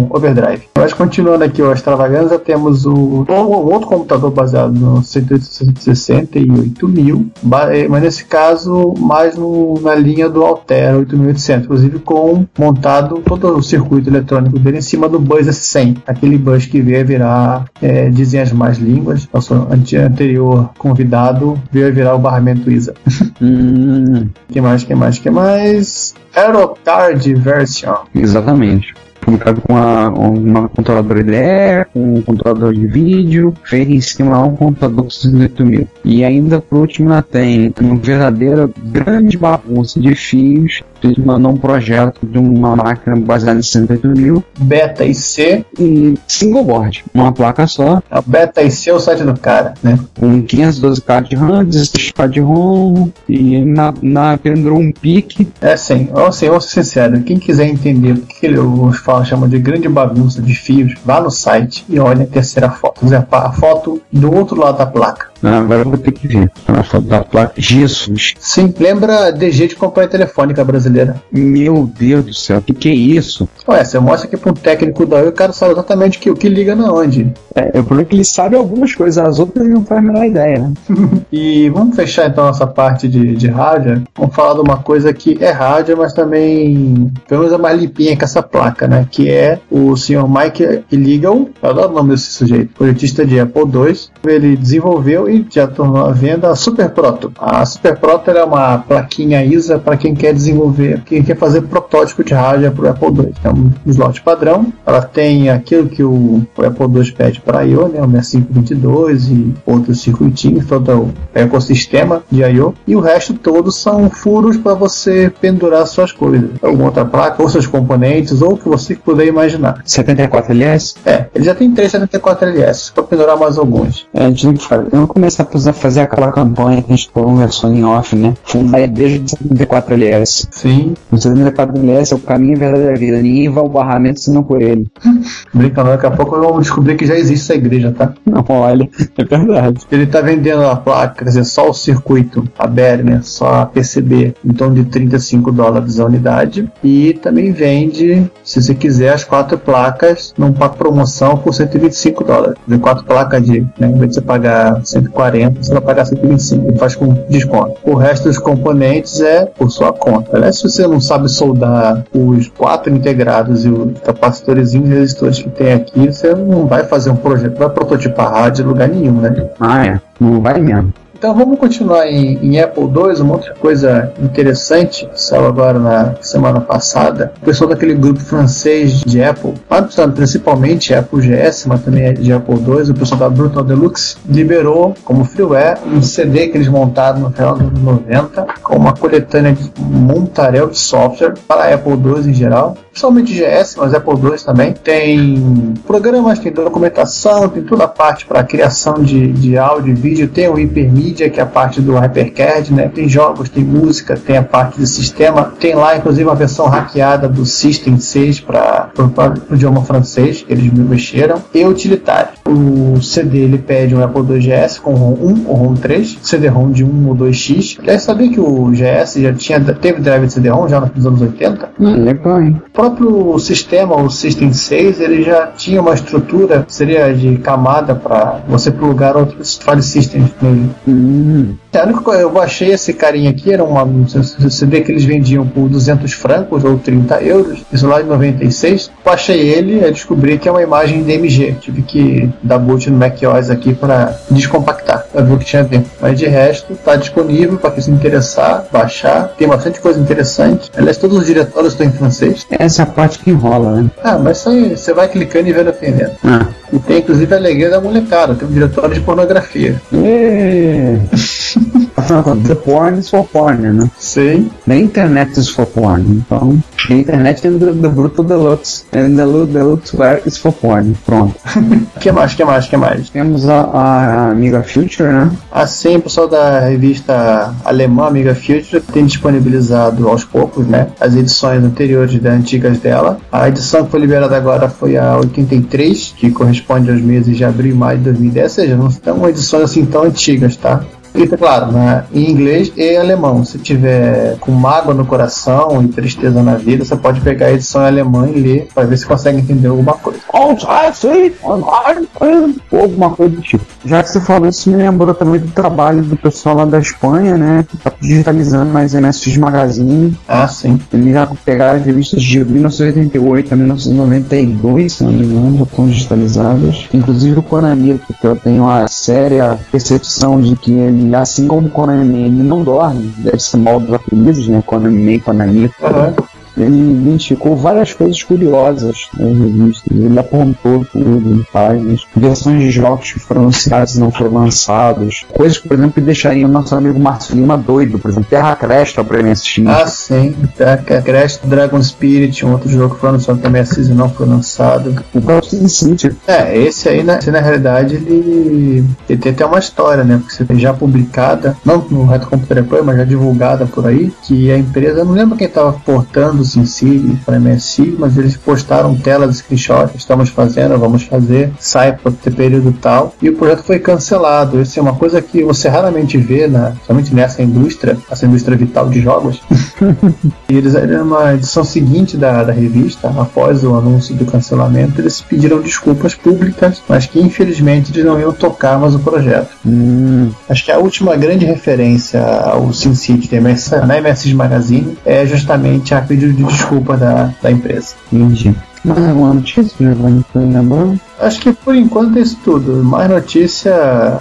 [SPEAKER 5] overdrive. Mas continuando aqui o extravaganza, temos o, um outro computador baseado no 168 mil, eh, mas nesse caso mais no- na linha do Altera 8800, inclusive com montado todo o circuito eletrônico dele em cima do Buzz S100, aquele Buzz que veio a virar, é, dizem as mais línguas, nosso ante- anterior convidado veio a virar o barramento ISA.
[SPEAKER 8] Hum,
[SPEAKER 5] que mais, que mais, que mais? Aerocard Version.
[SPEAKER 8] exatamente. Com uma, uma controladora IDE, com um controlador de vídeo, feito em cima de um computador com 68 mil. E ainda por último ela tem uma verdadeira grande bagunça de fios. Mandou um projeto de uma máquina baseada em 68 mil
[SPEAKER 5] Beta IC.
[SPEAKER 8] e single board, uma placa só,
[SPEAKER 5] A Beta IC é o site do cara, né?
[SPEAKER 8] com 512k de RAM, 16k de ROM e na, na pendurou um pique
[SPEAKER 5] É assim, ó, assim, vou ser sincero, quem quiser entender o que ele- os falam chamam de grande bagunça de fios, vá no site e olha a terceira foto. Quer dizer, a foto do outro lado da placa.
[SPEAKER 8] Ah, Agora eu vou ter que ver. A foto da placa. Jesus.
[SPEAKER 5] Sim, lembra DG de companhia telefônica brasileira.
[SPEAKER 8] Meu Deus do céu. O que, que é isso?
[SPEAKER 5] Ué, você mostra aqui para um técnico da Oi, o cara sabe exatamente o que, o que liga na onde.
[SPEAKER 8] É, o problema é que ele sabe algumas coisas, as outras ele não faz a menor ideia, né?
[SPEAKER 5] E vamos fechar então essa parte de, de hardware. Vamos falar de uma coisa que é hardware, mas também pelo menos é mais limpinha que essa placa, né? Que é o senhor Mike Illegal, eu adoro o nome desse sujeito, projetista de Apple II. Ele desenvolveu e já tornou à venda a Super Proto. A Super Proto é uma plaquinha ISA para quem quer desenvolver, quem quer fazer protótipo de hardware para o Apple II. É um slot padrão. Ela tem aquilo que o, o Apple II pede para I.O., né? O 6522 e outros circuitinhos, todo o ecossistema de I.O. E o resto todo são furos para você pendurar suas coisas. Alguma outra placa, ou seus componentes, ou o que você puder imaginar.
[SPEAKER 8] 74 LS?
[SPEAKER 5] É, ele já tem três 74LS, para pendurar mais alguns.
[SPEAKER 8] É, a gente não faz. Eu não começar a fazer aquela campanha que a gente conversou em off, né? Fundar a igreja de 74LS.
[SPEAKER 5] Sim.
[SPEAKER 8] O 74LS é o caminho verdadeiro da vida. Ninguém vai ao barramento senão por ele.
[SPEAKER 5] Brincando, daqui a pouco eu descobrir que já existe essa igreja, tá?
[SPEAKER 8] Não, olha, é verdade.
[SPEAKER 5] Ele tá vendendo a placa, quer dizer, só o circuito, a BER, né? Só a PCB, em torno de 35 dólares a unidade. E também vende, se você quiser, as quatro placas num pack promoção por 125 dólares. Dizer, quatro placas de, né? Em vez de você pagar 140, você vai pagar 125. Ele faz com desconto. O resto dos componentes é por sua conta. Aliás, se você não sabe soldar os quatro integrados e os capacitores e resistores que tem aqui, você não vai fazer um projeto, vai prototipar rádio em lugar nenhum, né?
[SPEAKER 8] Ah, é. Não vai mesmo.
[SPEAKER 5] Então vamos continuar em, em Apple II, uma outra coisa interessante que saiu agora na semana passada. O pessoal daquele grupo francês de Apple, principalmente Apple GS, mas também de Apple II, o pessoal da Brutal Deluxe, liberou como freeware um CD que eles montaram no final dos anos 90, com uma coletânea de montaréu de software para Apple II em geral, principalmente GS, mas Apple II também. Tem programas, tem documentação, tem toda a parte para criação de, de áudio e vídeo, tem o hypermedia que é a parte do HyperCAD, né? Tem jogos, tem música, tem a parte do sistema. Tem lá, inclusive, uma versão hackeada do System 6 para o idioma francês, eles mexeram. E utilitário. O CD ele pede um Apple II GS com ROM 1 ou ROM 3, CD-ROM de 1 ou 2X. Aliás, sabia que o GS já tinha, teve drive de CD-ROM já nos anos 80?
[SPEAKER 8] Hum, legal, hein?
[SPEAKER 5] O próprio sistema, o System 6, ele já tinha uma estrutura, seria de camada para você plugar outros file systems nele.
[SPEAKER 8] Hum.
[SPEAKER 5] A única coisa, eu baixei esse carinha aqui, era uma, um CD que eles vendiam por 200 francos ou 30 euros, isso lá em 96. Baixei ele e descobri que é uma imagem DMG. Tive que dar boot no macOS aqui para descompactar, para ver o que tinha dentro. Mas de resto, está disponível para quem se interessar, baixar. Tem bastante coisa interessante. Aliás, todos os diretórios estão em francês.
[SPEAKER 8] Essa é a parte que enrola, né?
[SPEAKER 5] Ah, mas isso aí você vai clicando e vendo aprendendo.
[SPEAKER 8] Ah.
[SPEAKER 5] E tem inclusive a alegria da molecada, tem um diretório de pornografia.
[SPEAKER 8] É. The porn is for porn, né?
[SPEAKER 5] Sim.
[SPEAKER 8] The internet is for porn. Então, a internet é do, do Bruto Deluxe. And the Deluxe Wear is for porn. Pronto.
[SPEAKER 5] que mais, que mais, que mais?
[SPEAKER 8] Temos a, a Amiga Future, né?
[SPEAKER 5] Assim, o pessoal da revista alemã Amiga Future tem disponibilizado aos poucos, né? As edições anteriores das antigas dela. A edição que foi liberada agora foi a 83, que corresponde aos meses de abril e maio de 2010, ou seja, não são edições assim tão antigas, tá? Escrita, claro, né, em inglês e alemão. Se tiver com mágoa no coração e tristeza na vida, você pode pegar a edição em alemão e ler para ver se consegue entender alguma coisa.
[SPEAKER 8] Alguma coisa do tipo. Já que você falou isso, me lembrou também do trabalho do pessoal lá da Espanha, né? Que tá digitalizando mais MSX Magazine.
[SPEAKER 5] Ah, sim.
[SPEAKER 8] Eles já pegaram as revistas de 1988 a 1992, se não me engano, já estão digitalizadas. Inclusive o Konami, que eu tenho a séria percepção de que ele, assim como Konami, não dorme, deve ser mal dos apelidos, né? Konami, Konami.
[SPEAKER 5] Uhum.
[SPEAKER 8] Ele identificou várias coisas curiosas nas revistas. Ele apontou tudo, ele faz versões de jogos que foram anunciados e não foram lançados. Coisas, por exemplo, que deixariam o nosso amigo Márcio Lima doido. Por exemplo, Terra Cresta para MSX.
[SPEAKER 5] Ah, sim. Terra Cresta, Dragon Spirit, um outro jogo que foi anunciado para MSX e não foi lançado.
[SPEAKER 8] O próprio City.
[SPEAKER 5] É, esse aí, na, esse, na realidade, ele, ele tem até uma história, né? Porque você tem já publicada, não no Reto Computer Play, mas já divulgada por aí, que a empresa, não lembro quem estava portando o SimCity para MSI, mas eles postaram telas, screenshots, estamos fazendo, vamos fazer, sai para ter período tal, e o projeto foi cancelado. Isso é uma coisa que você raramente vê, na, somente nessa indústria, essa indústria vital de jogos. e eles, numa edição seguinte da, da revista, após o anúncio do cancelamento, eles pediram desculpas públicas, mas que infelizmente eles não iam tocar mais o projeto.
[SPEAKER 8] Hum.
[SPEAKER 5] Acho que a última grande referência ao SimCity na MSX Magazine é justamente a pedido de desculpa da, da empresa.
[SPEAKER 8] Entendi. Mais alguma notícia, Giovanni, que lembrou?
[SPEAKER 5] Acho que por enquanto é isso tudo. Mais notícia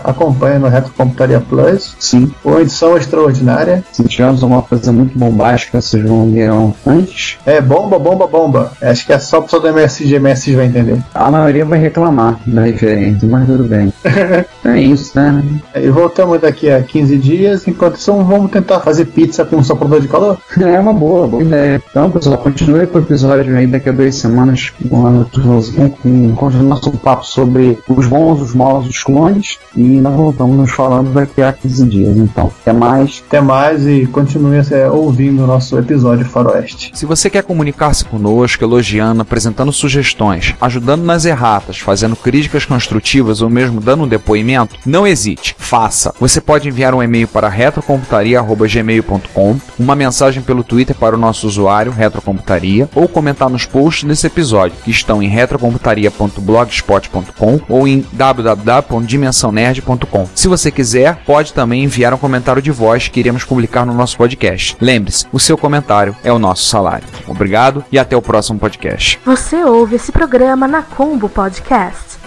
[SPEAKER 5] acompanha no Reto Computaria Plus.
[SPEAKER 8] Sim.
[SPEAKER 5] Uma edição extraordinária.
[SPEAKER 8] Se tivermos alguma coisa muito bombástica, vocês vão ver antes.
[SPEAKER 5] É bomba, bomba, bomba. Acho que é só o pessoal do MSG MSG vai entender.
[SPEAKER 8] A maioria vai reclamar da referência, mas tudo bem. é isso, né?
[SPEAKER 5] E voltamos daqui a 15 dias. Enquanto isso, vamos tentar fazer pizza com um soprador de calor?
[SPEAKER 8] É uma boa, boa ideia. Então, pessoal, continue com o episódio aí daqui a duas semanas semanas com, com, com o nosso papo sobre os bons, os maus, os clones. E nós voltamos nos falando daqui a 15 dias. Então, até mais.
[SPEAKER 5] Até mais e continue é, ouvindo o nosso episódio Faroeste.
[SPEAKER 4] Se você quer comunicar-se conosco, elogiando, apresentando sugestões, ajudando nas erratas, fazendo críticas construtivas ou mesmo dando um depoimento, não hesite, faça. Você pode enviar um e-mail para retrocomputaria.gmail.com, uma mensagem pelo Twitter para o nosso usuário Retrocomputaria ou comentar nos posts desse episódio, que estão em retrocomputaria.blogspot.com ou em www.dimensãonerd.com. Se você quiser, pode também enviar um comentário de voz que iremos publicar no nosso podcast. Lembre-se, o seu comentário é o nosso salário. Obrigado e até o próximo podcast.
[SPEAKER 1] Você ouve esse programa na Combo Podcast.